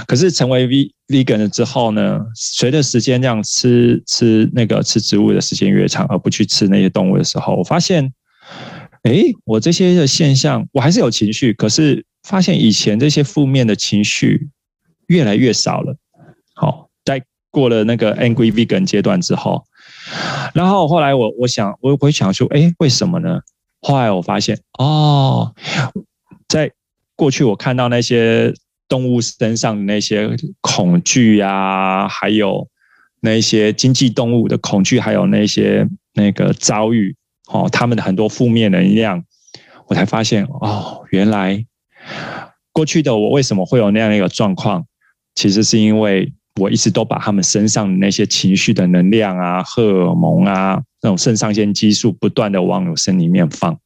S2: 可是成为 V vegan 了之后呢，随着时间这样吃吃那个吃植物的时间越长，而不去吃那些动物的时候，我发现，哎，我这些的现象，我还是有情绪，可是发现以前这些负面的情绪越来越少了。好，在过了那个 Angry Vegan 阶段之后。然后后来我我想我会想说，哎，为什么呢？后来我发现，哦，在过去我看到那些动物身上的那些恐惧呀、啊，还有那些经济动物的恐惧，还有那些那个遭遇，哦，他们的很多负面能量，我才发现，哦，原来过去的我为什么会有那样一个状况，其实是因为。我一直都把他们身上的那些情绪的能量啊、荷尔蒙啊、那种肾上腺激素不断的往我身里面放，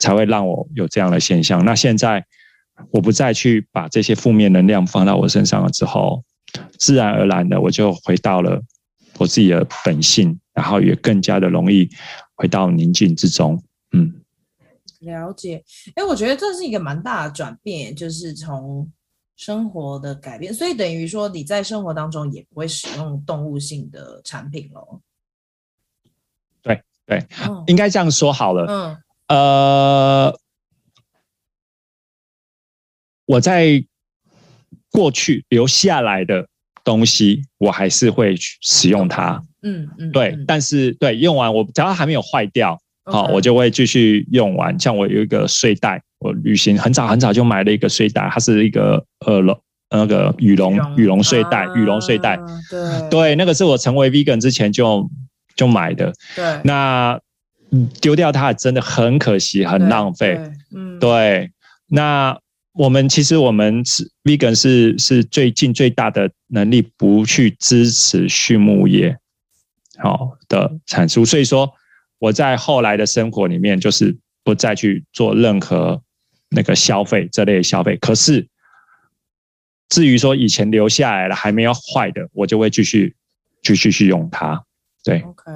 S2: 才会让我有这样的现象。那现在我不再去把这些负面能量放到我身上了之后，自然而然的我就回到了我自己的本性，然后也更加的容易回到宁静之中。嗯，
S1: 了解。哎，我觉得这是一个蛮大的转变，就是从。生活的改变，所以等于说你在生活当中也不会使用动物性的产品喽。
S2: 对对，嗯、应该这样说好了。嗯，呃，我在过去留下来的东西，我还是会使用它。嗯嗯，对，嗯、但是对用完我只要还没有坏掉，好我就会继续用完。像我有一个睡袋。我旅行很早很早就买了一个睡袋，它是一个呃龙那个羽绒羽绒睡袋，羽绒睡袋。对对，那个是我成为 vegan 之前就就买的。对，那丢掉它真的很可惜，很浪费。嗯，对。那我们其实我们是 vegan 是是最近最大的能力不去支持畜牧业好的产出，所以说我在后来的生活里面就是不再去做任何。那个消费这类消费，可是至于说以前留下来了还没有坏的，我就会继续继续去用它。对，OK。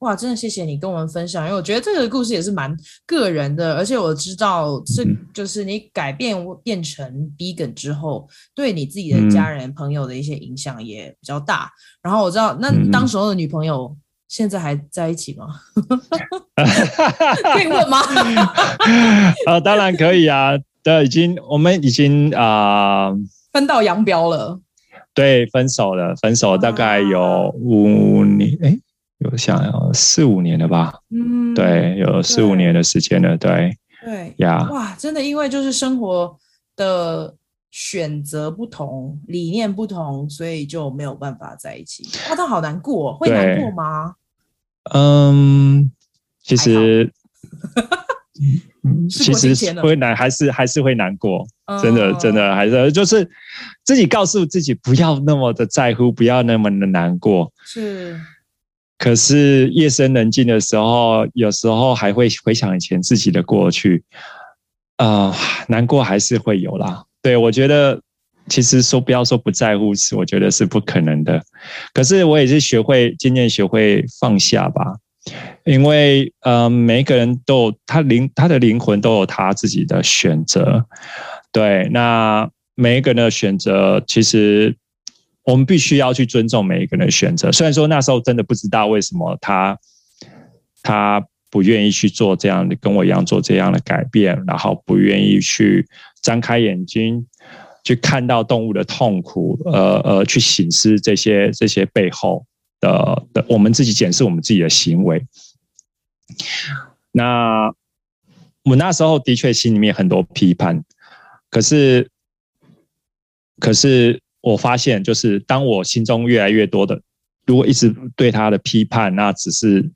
S1: 哇，真的谢谢你跟我们分享，因为我觉得这个故事也是蛮个人的，而且我知道这就是你改变变成 vegan 之后，对你自己的家人朋友的一些影响也比较大。然后我知道，那当时候的女朋友。现在还在一起吗？可以问吗？
S2: 啊，<laughs> 当然可以啊。对，已经我们已经啊、呃、
S1: 分道扬镳了。
S2: 对，分手了，分手大概有五年，哎、欸，有想要四五年了吧？嗯，对，有四五年的时间了。对，
S1: 对呀，哇，真的，因为就是生活的。选择不同，理念不同，所以就没有办法在一起。哇，他好难过，会难过吗？
S2: 嗯，其实，<laughs> 其实会难，还是还是会难过。真的，真的，还是就是自己告诉自己不要那么的在乎，不要那么的难过。是。可是夜深人静的时候，有时候还会回想以前自己的过去，啊，难过还是会有啦。对，我觉得其实说不要说不在乎，是我觉得是不可能的。可是我也是学会渐渐学会放下吧，因为呃，每一个人都有他灵他的灵魂都有他自己的选择。对，那每一个人的选择，其实我们必须要去尊重每一个人的选择。虽然说那时候真的不知道为什么他他不愿意去做这样的，跟我一样做这样的改变，然后不愿意去张开眼睛去看到动物的痛苦，呃呃，去省思这些这些背后的的，我们自己检视我们自己的行为。那我那时候的确心里面很多批判，可是可是我发现，就是当我心中越来越多的，如果一直对他的批判，那只是。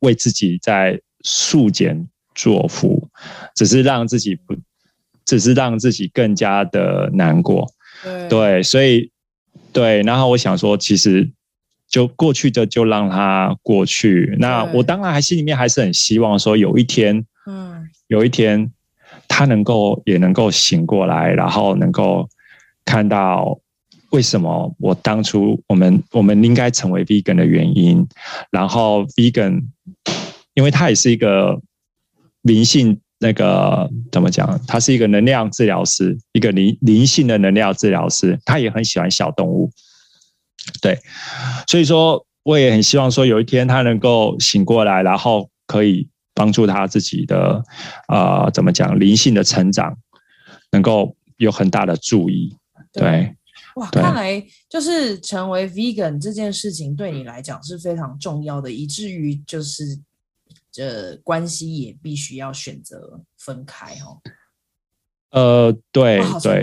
S2: 为自己在束茧作福，只是让自己不，只是让自己更加的难过。对，对，所以对，然后我想说，其实就过去的就让它过去。那我当然还心里面还是很希望说，有一天，嗯，有一天他能够也能够醒过来，然后能够看到。为什么我当初我们我们应该成为 vegan 的原因？然后 vegan，因为他也是一个灵性那个怎么讲？他是一个能量治疗师，一个灵灵性的能量治疗师。他也很喜欢小动物，对，所以说我也很希望说有一天他能够醒过来，然后可以帮助他自己的呃怎么讲灵性的成长，能够有很大的注意，对。
S1: 哇，看来就是成为 vegan 这件事情对你来讲是非常重要的，以至于就是这关系也必须要选择分开哦。
S2: 呃，对对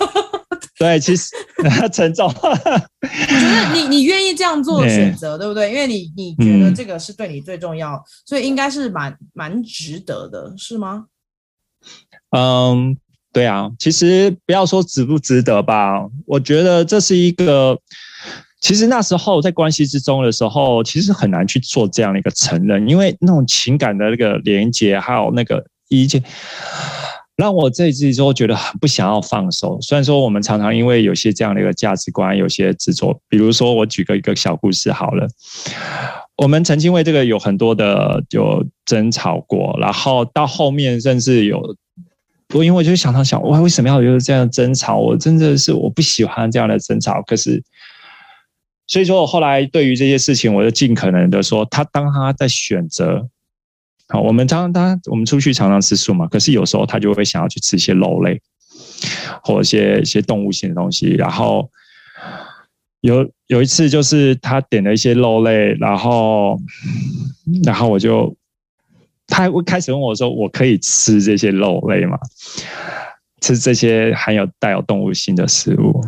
S2: <laughs> 对，其实 <laughs> 沉重。我觉
S1: 得你你愿意这样做 <laughs> 选择，对不对？因为你你觉得这个是对你最重要，嗯、所以应该是蛮蛮值得的，是吗？
S2: 嗯。对啊，其实不要说值不值得吧，我觉得这是一个，其实那时候在关系之中的时候，其实很难去做这样的一个承认，因为那种情感的那个连接，还有那个一切，让我这一次之后觉得很不想要放手。虽然说我们常常因为有些这样的一个价值观，有些执着，比如说我举个一个小故事好了，我们曾经为这个有很多的有争吵过，然后到后面甚至有。我因为我就想到想，哇，为什么要有这样争吵？我真的是我不喜欢这样的争吵。可是，所以说我后来对于这些事情，我就尽可能的说，他当他在选择，好，我们常常我们出去常常吃素嘛，可是有时候他就会想要去吃一些肉类，或者一些一些动物性的东西。然后有有一次就是他点了一些肉类，然后然后我就。他会开始问我说：“我可以吃这些肉类吗？吃这些含有带有动物性的食物？”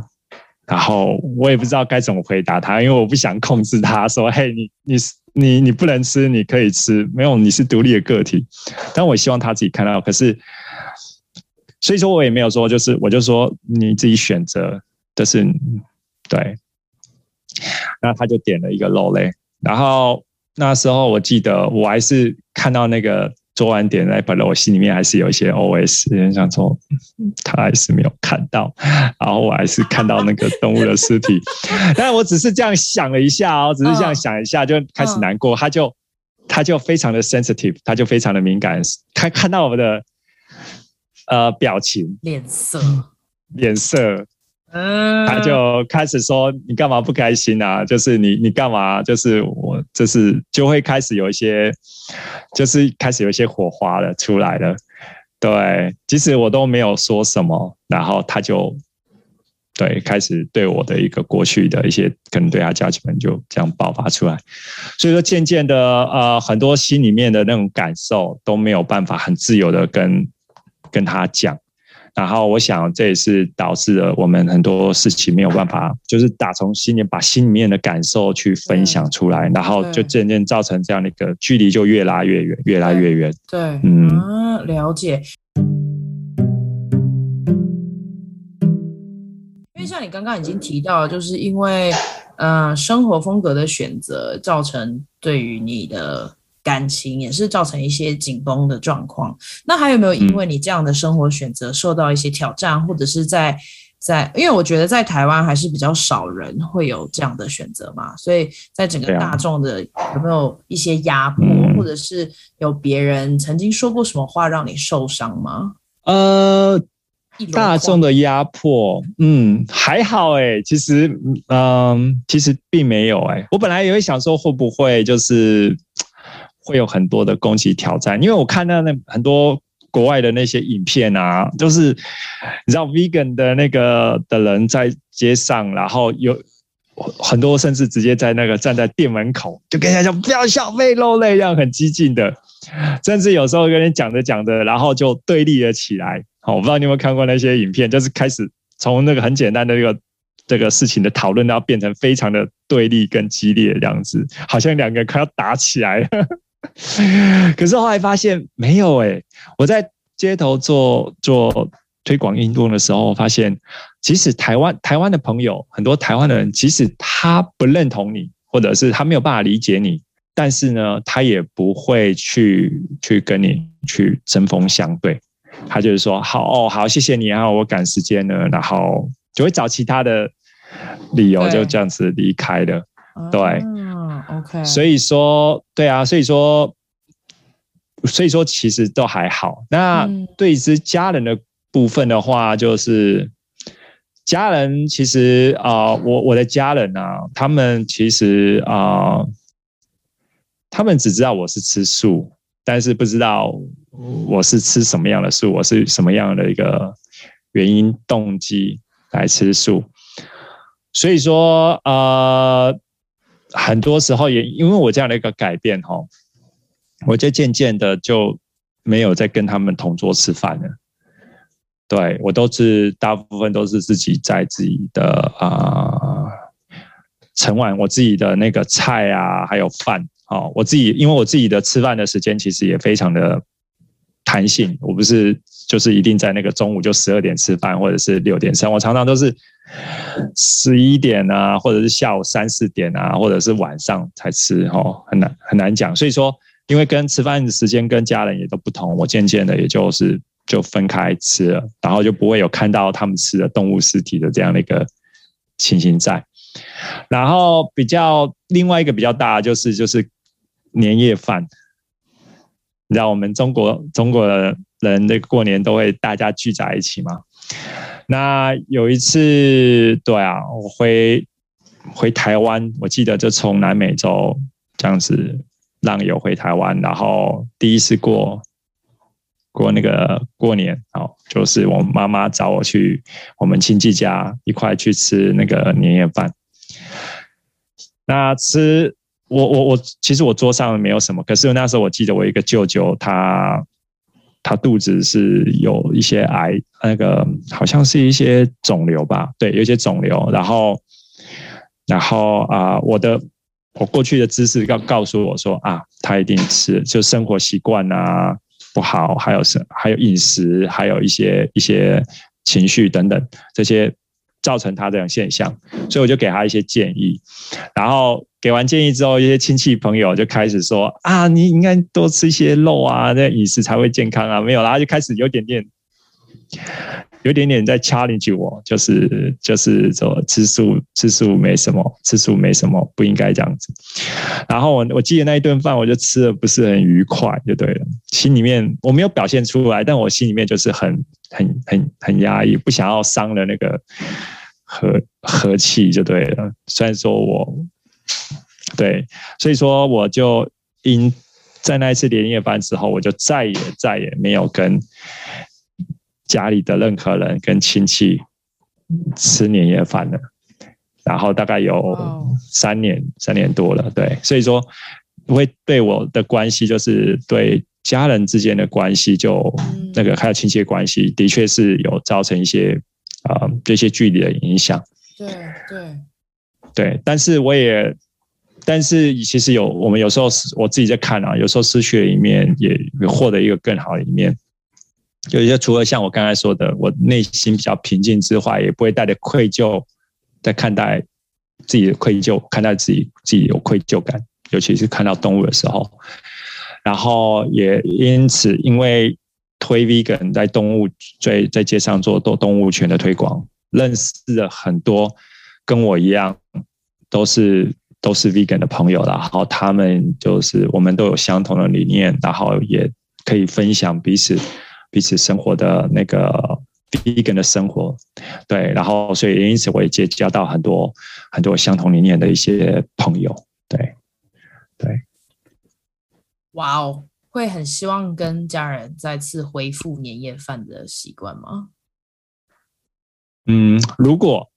S2: 然后我也不知道该怎么回答他，因为我不想控制他说：“ <laughs> 嘿，你你你你不能吃，你可以吃，没有，你是独立的个体。”但我希望他自己看到。可是，所以说我也没有说，就是我就说你自己选择，就是对。那他就点了一个肉类，然后。那时候我记得，我还是看到那个昨晚点那本了，我心里面还是有一些 OS，想说他还是没有看到，<laughs> 然后我还是看到那个动物的尸体，<laughs> 但是我只是这样想了一下哦，只是这样想一下就开始难过，他就他就非常的 sensitive，他就非常的敏感，他看到我的呃表情、
S1: 脸色、
S2: 脸色。嗯，他就开始说：“你干嘛不开心啊？就是你，你干嘛？就是我，就是就会开始有一些，就是开始有一些火花了出来了。对，即使我都没有说什么，然后他就对开始对我的一个过去的一些可能对他价值观就这样爆发出来。所以说，渐渐的，呃，很多心里面的那种感受都没有办法很自由的跟跟他讲。”然后我想，这也是导致了我们很多事情没有办法，就是打从心里把心里面的感受去分享出来，然后就渐渐造成这样的一个距离就越拉越远，越拉越远。
S1: 对，嗯，啊，了解。因为像你刚刚已经提到，就是因为呃生活风格的选择，造成对于你的。感情也是造成一些紧绷的状况。那还有没有因为你这样的生活选择受到一些挑战，嗯、或者是在在？因为我觉得在台湾还是比较少人会有这样的选择嘛，所以在整个大众的有没有一些压迫，啊、或者是有别人曾经说过什么话让你受伤吗？
S2: 呃，大众的压迫，嗯，还好哎、欸，其实，嗯，其实并没有哎、欸。我本来也会想说会不会就是。会有很多的攻击挑战，因为我看到那很多国外的那些影片啊，就是你知道 vegan 的那个的人在街上，然后有很多甚至直接在那个站在店门口就跟人家讲不要消费肉类，这样很激进的，甚至有时候跟你讲着讲着，然后就对立了起来。好，我不知道你有没有看过那些影片，就是开始从那个很简单的这个这个事情的讨论，然后变成非常的对立跟激烈这样子，好像两个人快要打起来了。<laughs> 可是后来发现没有哎、欸，我在街头做做推广运动的时候，发现即使台湾台湾的朋友很多，台湾的人即使他不认同你，或者是他没有办法理解你，但是呢，他也不会去去跟你去针锋相对，他就是说好哦好，谢谢你啊，我赶时间了，然后就会找其他的理由就这样子离开了，对。对
S1: OK，
S2: 所以说，对啊，所以说，所以说其实都还好。那对于家人的部分的话，就是家人其实啊、呃，我我的家人啊，他们其实啊、呃，他们只知道我是吃素，但是不知道我是吃什么样的素，我是什么样的一个原因动机来吃素。所以说，呃。很多时候也因为我这样的一个改变哈，我就渐渐的就没有再跟他们同桌吃饭了。对，我都是大部分都是自己在自己的啊盛碗我自己的那个菜啊，还有饭啊，我自己因为我自己的吃饭的时间其实也非常的弹性，我不是就是一定在那个中午就十二点吃饭或者是六点吃，我常常都是。十一点啊，或者是下午三四点啊，或者是晚上才吃，哦，很难很难讲。所以说，因为跟吃饭的时间跟家人也都不同，我渐渐的也就是就分开吃了，然后就不会有看到他们吃的动物尸体的这样的一个情形在。然后比较另外一个比较大的就是就是年夜饭，你知道我们中国中国人的过年都会大家聚在一起吗？那有一次，对啊，我回回台湾，我记得就从南美洲这样子浪游回台湾，然后第一次过过那个过年，哦，就是我妈妈找我去我们亲戚家一块去吃那个年夜饭。那吃我我我，其实我桌上没有什么，可是那时候我记得我一个舅舅他。他肚子是有一些癌，那个好像是一些肿瘤吧？对，有一些肿瘤。然后，然后啊、我的我过去的知识告告诉我说啊，他一定是就生活习惯啊不好，还有是还有饮食，还有一些一些情绪等等这些。造成他这样现象，所以我就给他一些建议，然后给完建议之后，一些亲戚朋友就开始说啊，你应该多吃一些肉啊，那饮食才会健康啊。没有，啦就开始有点点，有点点在掐进去我，就是就是说吃素吃素没什么，吃素没什么，不应该这样子。然后我我记得那一顿饭，我就吃的不是很愉快，就对了，心里面我没有表现出来，但我心里面就是很很很很压抑，不想要伤了那个。和和气就对了。虽然说我对，所以说我就因在那一次年夜饭之后，我就再也再也没有跟家里的任何人跟亲戚吃年夜饭了。然后大概有三年三年多了，对，所以说会对我的关系，就是对家人之间的关系，就那个还有亲戚关系，的确是有造成一些。啊，这些距离的影响，
S1: 对对
S2: 对，但是我也，但是其实有我们有时候我自己在看啊，有时候失去了一面，也获得一个更好的一面。有一些除了像我刚才说的，我内心比较平静之外，也不会带着愧疚在看待自己的愧疚，看待自己自己有愧疚感，尤其是看到动物的时候，然后也因此因为。推 vegan 在动物在在街上做动动物权的推广，认识了很多跟我一样都是都是 vegan 的朋友，然后他们就是我们都有相同的理念，然后也可以分享彼此彼此生活的那个 vegan 的生活，对，然后所以因此我也结交到很多很多相同理念的一些朋友，对对。
S1: 哇哦，会很希望跟家人再次恢复年夜饭的习惯吗？
S2: 嗯，如果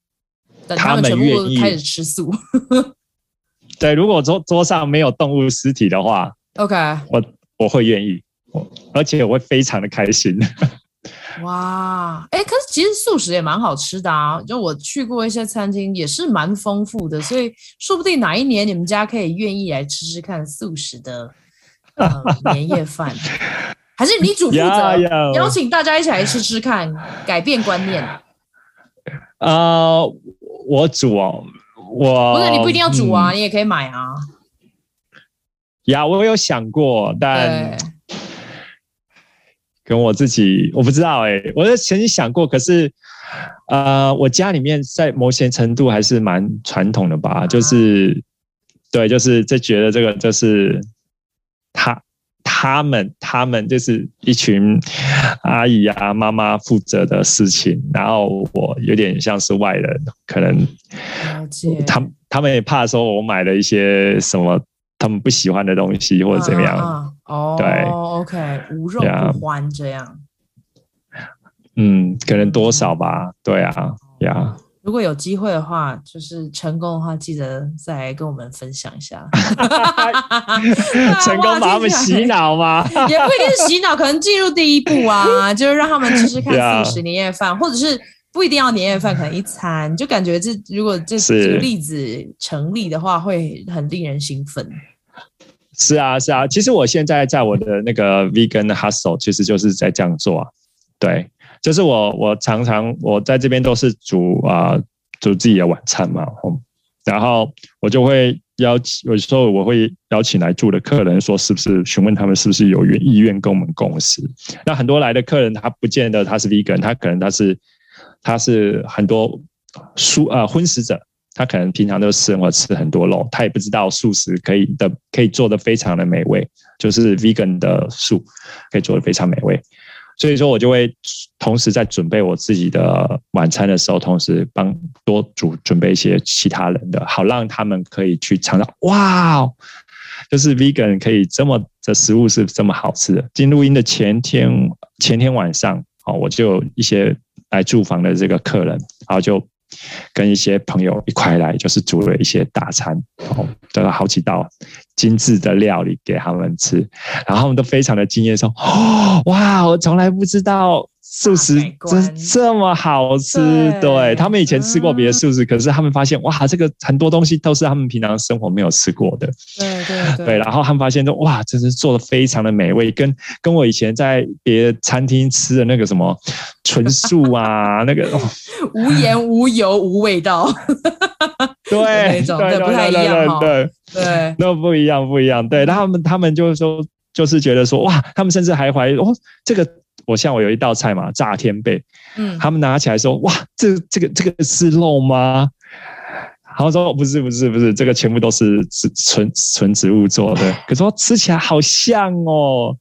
S2: 他们愿意
S1: 开始吃素，<laughs>
S2: 对，如果桌桌上没有动物尸体的话
S1: ，OK，
S2: 我我会愿意，而且我会非常的开心。<laughs>
S1: 哇，哎，可是其实素食也蛮好吃的啊！就我去过一些餐厅，也是蛮丰富的，所以说不定哪一年你们家可以愿意来吃吃看素食的、呃、年夜饭，<laughs> 还是你主负责邀请大家一起来吃吃看，改变观念。
S2: 啊、呃，我煮哦，我
S1: 不是你不一定要煮啊，嗯、你也可以买啊。
S2: 呀，我有想过，但。跟我自己，我不知道哎、欸，我曾经想过，可是，呃，我家里面在某些程度还是蛮传统的吧，啊、就是，对，就是就觉得这个就是他他们他们就是一群阿姨啊妈妈负责的事情，然后我有点像是外人，可能他们他们也怕说我买了一些什么。他们不喜欢的东西或者怎么样？
S1: 啊、哦，对，OK，无肉不欢这样。
S2: 嗯，可能多少吧，对啊，呀。
S1: 如果有机会的话，就是成功的话，记得再来跟我们分享一下。<laughs>
S2: 成功把他们洗脑吗？<laughs>
S1: 也不一定是洗脑，可能进入第一步啊，<laughs> 就是让他们吃吃看素食年夜饭，或者是。不一定要年夜饭，可能一餐就感觉这如果这这个例子成立的话，会很令人兴奋。
S2: 是啊，是啊，其实我现在在我的那个 vegan hustle，其实就是在这样做啊。对，就是我我常常我在这边都是煮啊、呃、煮自己的晚餐嘛，然后我就会邀请，有时候我会邀请来住的客人说，是不是询问他们是不是有愿意愿跟我们共食。那很多来的客人他不见得他是 vegan，他可能他是。他是很多素呃荤食者，他可能平常都吃或吃很多肉，他也不知道素食可以的可以做得非常的美味，就是 vegan 的素可以做得非常美味，所以说我就会同时在准备我自己的晚餐的时候，同时帮多煮准备一些其他人的，好让他们可以去尝尝，哇，就是 vegan 可以这么的食物是这么好吃的。进录音的前天前天晚上，哦，我就有一些。来住房的这个客人，然后就跟一些朋友一块来，就是煮了一些大餐，哦，得了好几道精致的料理给他们吃，然后他们都非常的惊艳，说：“哦，哇，我从来不知道。”素食真这么好吃，对，对他们以前吃过别的素食，嗯，可是他们发现哇，这个很多东西都是他们平常生活没有吃过的，
S1: 对对对，
S2: 对，然后他们发现说哇，真是做的非常的美味，跟跟我以前在别的餐厅吃的那个什么纯素啊，<laughs> 那个
S1: 无盐无油无味道，<laughs>
S2: 对，
S1: 对，对，不太一样，对对，
S2: 那不一样不一样，对，他们他们就是说就是觉得说哇，他们甚至还怀疑哦这个。我像我有一道菜嘛，炸天贝，嗯，他们拿起来说，哇，这这个这个是肉吗？然后说不是不是不是，这个全部都是纯纯植物做的。可是说吃起来好像哦，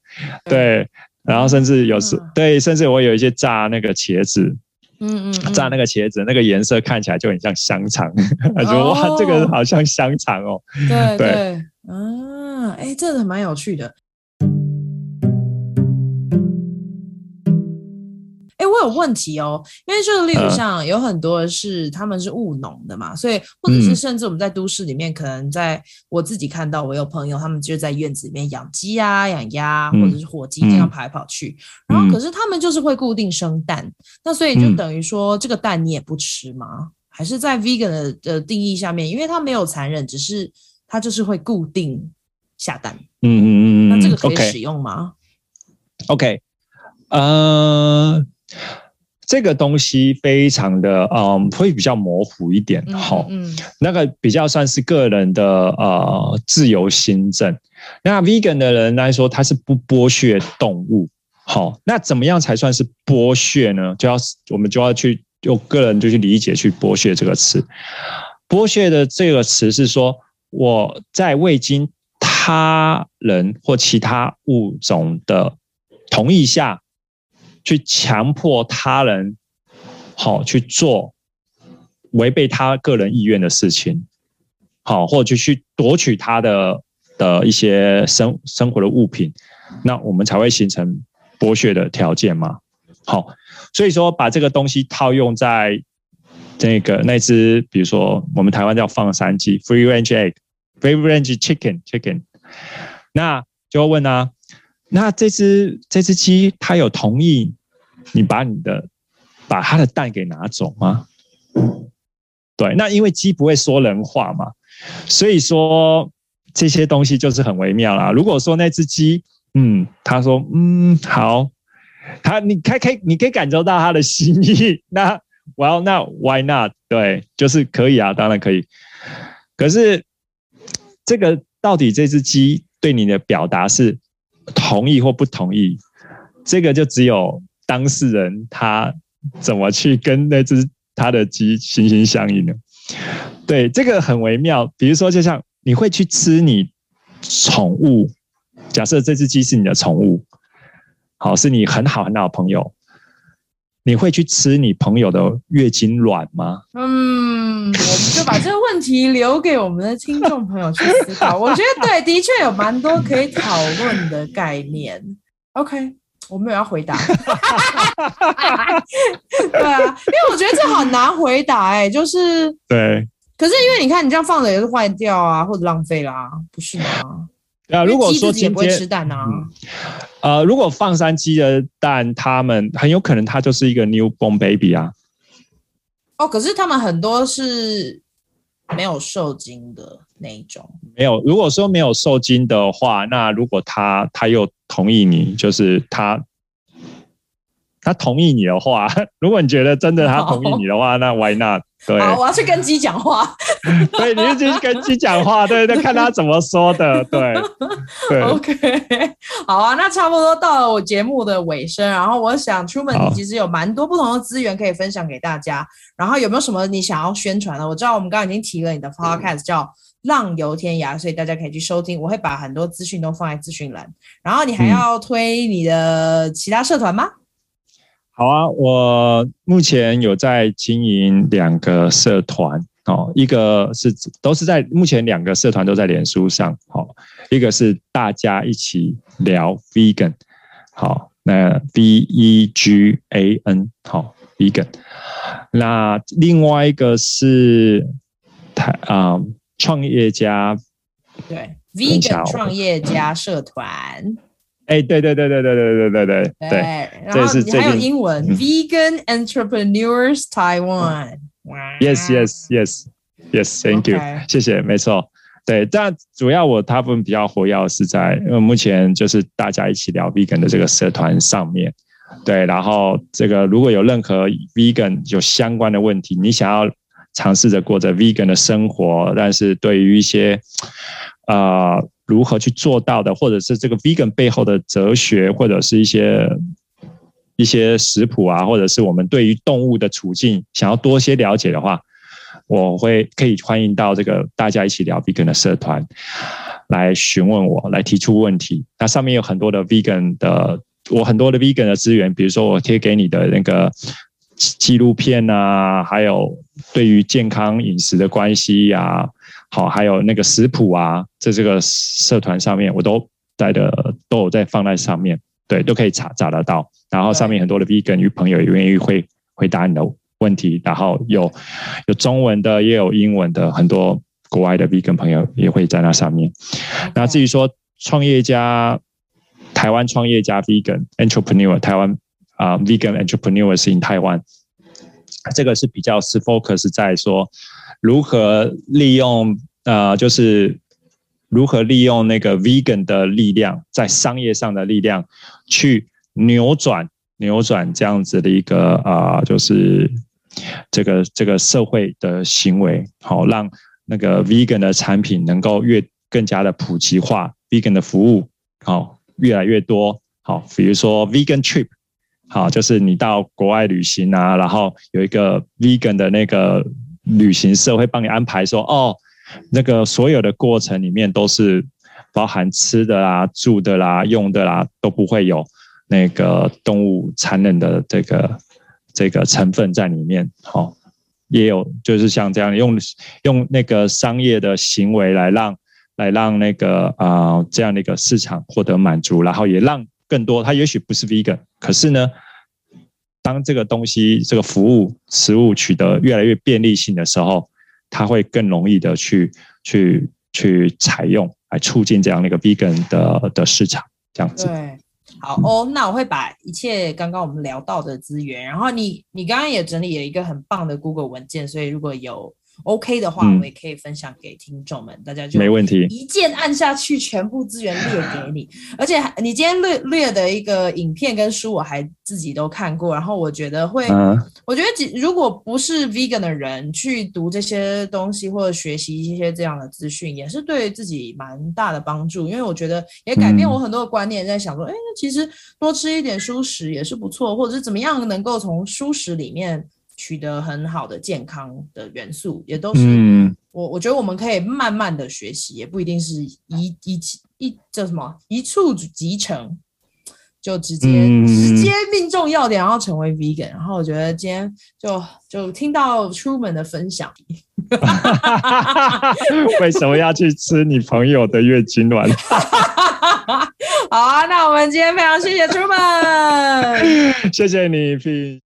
S2: 对，然后甚至有时对，甚至我有一些炸那个茄子，嗯嗯，炸那个茄子，那个颜色看起来就很像香肠。<laughs> 他说哇，这个好像香肠哦，
S1: 对对，啊，哎，这个蛮有趣的。会有问题哦，因为就是例如像有很多是他们是务农的嘛，所以或者是甚至我们在都市里面，可能在我自己看到，我有朋友他们就在院子里面养鸡啊、养鸭，或者是火鸡这样跑来跑去，然后可是他们就是会固定生蛋，那所以就等于说这个蛋你也不吃吗？还是在 vegan 的的定义下面，因为它没有残忍，只是它就是会固定下蛋。嗯嗯嗯，那这个可以使用吗
S2: ？OK，呃。这个东西非常的，嗯，会比较模糊一点，哈，嗯，那个比较算是个人的，呃，自由心证。那 vegan 的人来说，他是不剥削动物，好，那怎么样才算是剥削呢？就要我们就要去用个人就去理解去剥削这个词。剥削的这个词是说，我在未经他人或其他物种的同意下。去强迫他人，好去做违背他个人意愿的事情，好，或者去夺取他的的一些生生活的物品，那我们才会形成剥削的条件嘛。好，所以说把这个东西套用在这个那只，比如说我们台湾叫放山鸡 （free range egg），free range chicken，chicken，那就会问啊，那这只这只鸡它有同意你把你的把它的蛋给拿走吗？对，那因为鸡不会说人话嘛，所以说这些东西就是很微妙啦。如果说那只鸡，嗯，他说，嗯，好。他，你可以可以，你可以感受到他的心意。<laughs> 那，Well，那 Why not？对，就是可以啊，当然可以。可是，这个到底这只鸡对你的表达是同意或不同意？这个就只有当事人他怎么去跟那只他的鸡心心相印呢？对，这个很微妙。比如说，就像你会去吃你宠物，假设这只鸡是你的宠物。好，是你很好很好的朋友，你会去吃你朋友的月经卵吗？
S1: 嗯，我们就把这个问题留给我们的听众朋友去思考。我觉得对，的确有蛮多可以讨论的概念。OK，我没有要回答。<laughs> 对啊，因为我觉得这好难回答哎、欸，就是
S2: 对。
S1: 可是因为你看，你这样放着也是坏掉啊，或者浪费啦，不是吗？
S2: 啊，如果说今天
S1: 吃蛋啊，
S2: 呃，如果放山鸡的蛋，他们很有可能它就是一个 newborn baby 啊。
S1: 哦，可是他们很多是没有受精的那一种。
S2: 没有，如果说没有受精的话，那如果他他又同意你，就是他他同意你的话，<laughs> 如果你觉得真的他同意你的话，哦、那 why not？对，
S1: 好，我要去跟鸡讲话。<laughs>
S2: 对，你就去跟鸡讲话，对对，看他怎么说的，对。<laughs> 对
S1: OK，好啊，那差不多到了我节目的尾声，然后我想，Truman 其实有蛮多不同的资源可以分享给大家。然后有没有什么你想要宣传的？我知道我们刚刚已经提了你的 Podcast 叫《浪游天涯》，所以大家可以去收听。我会把很多资讯都放在资讯栏。然后你还要推你的其他社团吗？
S2: 好啊，我目前有在经营两个社团哦，一个是都是在目前两个社团都在脸书上，好，一个是大家一起聊 Vegan，好，那 V E G A N，好，Vegan，那另外一个是台啊创业家，
S1: 对，Vegan 创业家社团。
S2: 哎，对对对对对对对对对对，
S1: 然后你还有英文、嗯、Vegan Entrepreneurs Taiwan。
S2: Yes yes yes yes thank you. 谢谢，没错，对，但主要我大部分比较活跃是在，因为目前就是大家一起聊 Vegan 的这个社团上面，对，然后这个如果有任何 Vegan 有相关的问题，你想要尝试着过着 Vegan 的生活，但是对于一些啊。呃如何去做到的，或者是这个 vegan 背后的哲学，或者是一些一些食谱啊，或者是我们对于动物的处境想要多些了解的话，我会可以欢迎到这个大家一起聊 vegan 的社团来询问我，来提出问题。那上面有很多的 vegan 的，我很多的 vegan 的资源，比如说我贴给你的那个纪录片啊，还有对于健康饮食的关系呀、好，还有那个食谱啊，在这个社团上面，我都带的都有在放在上面，对，都可以查找得到。然后上面很多的 vegan 与朋友也愿意会回答你的问题，然后有有中文的，也有英文的，很多国外的 vegan 朋友也会在那上面。那至于说创业家，台湾创业家 vegan entrepreneur，台湾啊、vegan entrepreneurs in Taiwan，这个是比较是 focus 在说。如何利用呃，就是如何利用那个 vegan 的力量，在商业上的力量，去扭转扭转这样子的一个啊、就是这个这个社会的行为，好让那个 vegan 的产品能够越更加的普及化，vegan 的服务好越来越多，好，比如说 vegan trip，好，就是你到国外旅行啊，然后有一个 vegan 的那个。旅行社会帮你安排说，哦，那个所有的过程里面都是包含吃的啦、住的啦、用的啦，都不会有那个动物残忍的这个这个成分在里面。好、哦，也有就是像这样用用那个商业的行为来让来让那个啊、呃、这样的一个市场获得满足，然后也让更多，它也许不是 vegan，可是呢，当这个东西这个服务食物取得越来越便利性的时候，它会更容易的去去去采用，来促进这样的一个 vegan 的的市场，这样子。
S1: 对，好哦，那我会把一切刚刚我们聊到的资源，然后你你刚刚也整理了一个很棒的 Google 文件，所以如果有。OK 的话，我也可以分享给听众们，嗯、大家就没问题，一键按下去，全部资源列给你。<laughs> 而且你今天列列的一个影片跟书，我还自己都看过，然后我觉得会，嗯、我觉得如果不是 Vegan 的人去读这些东西或者学习一些这样的资讯，也是对自己蛮大的帮助。因为我觉得也改变我很多的观念，在想说，哎、嗯，那其实多吃一点蔬食也是不错，或者是怎么样能够从蔬食里面。取得很好的健康的元素，也都是我我觉得我们可以慢慢的学习，也不一定是一一一叫什么一触即成，就直接直接命中要点，然后成为 vegan。然后我觉得今天就就听到 Truman 的分享，<laughs>
S2: 为什么要去吃你朋友的月经卵？<laughs>
S1: 好啊，那我们今天非常谢谢 Truman，
S2: 谢谢你 P。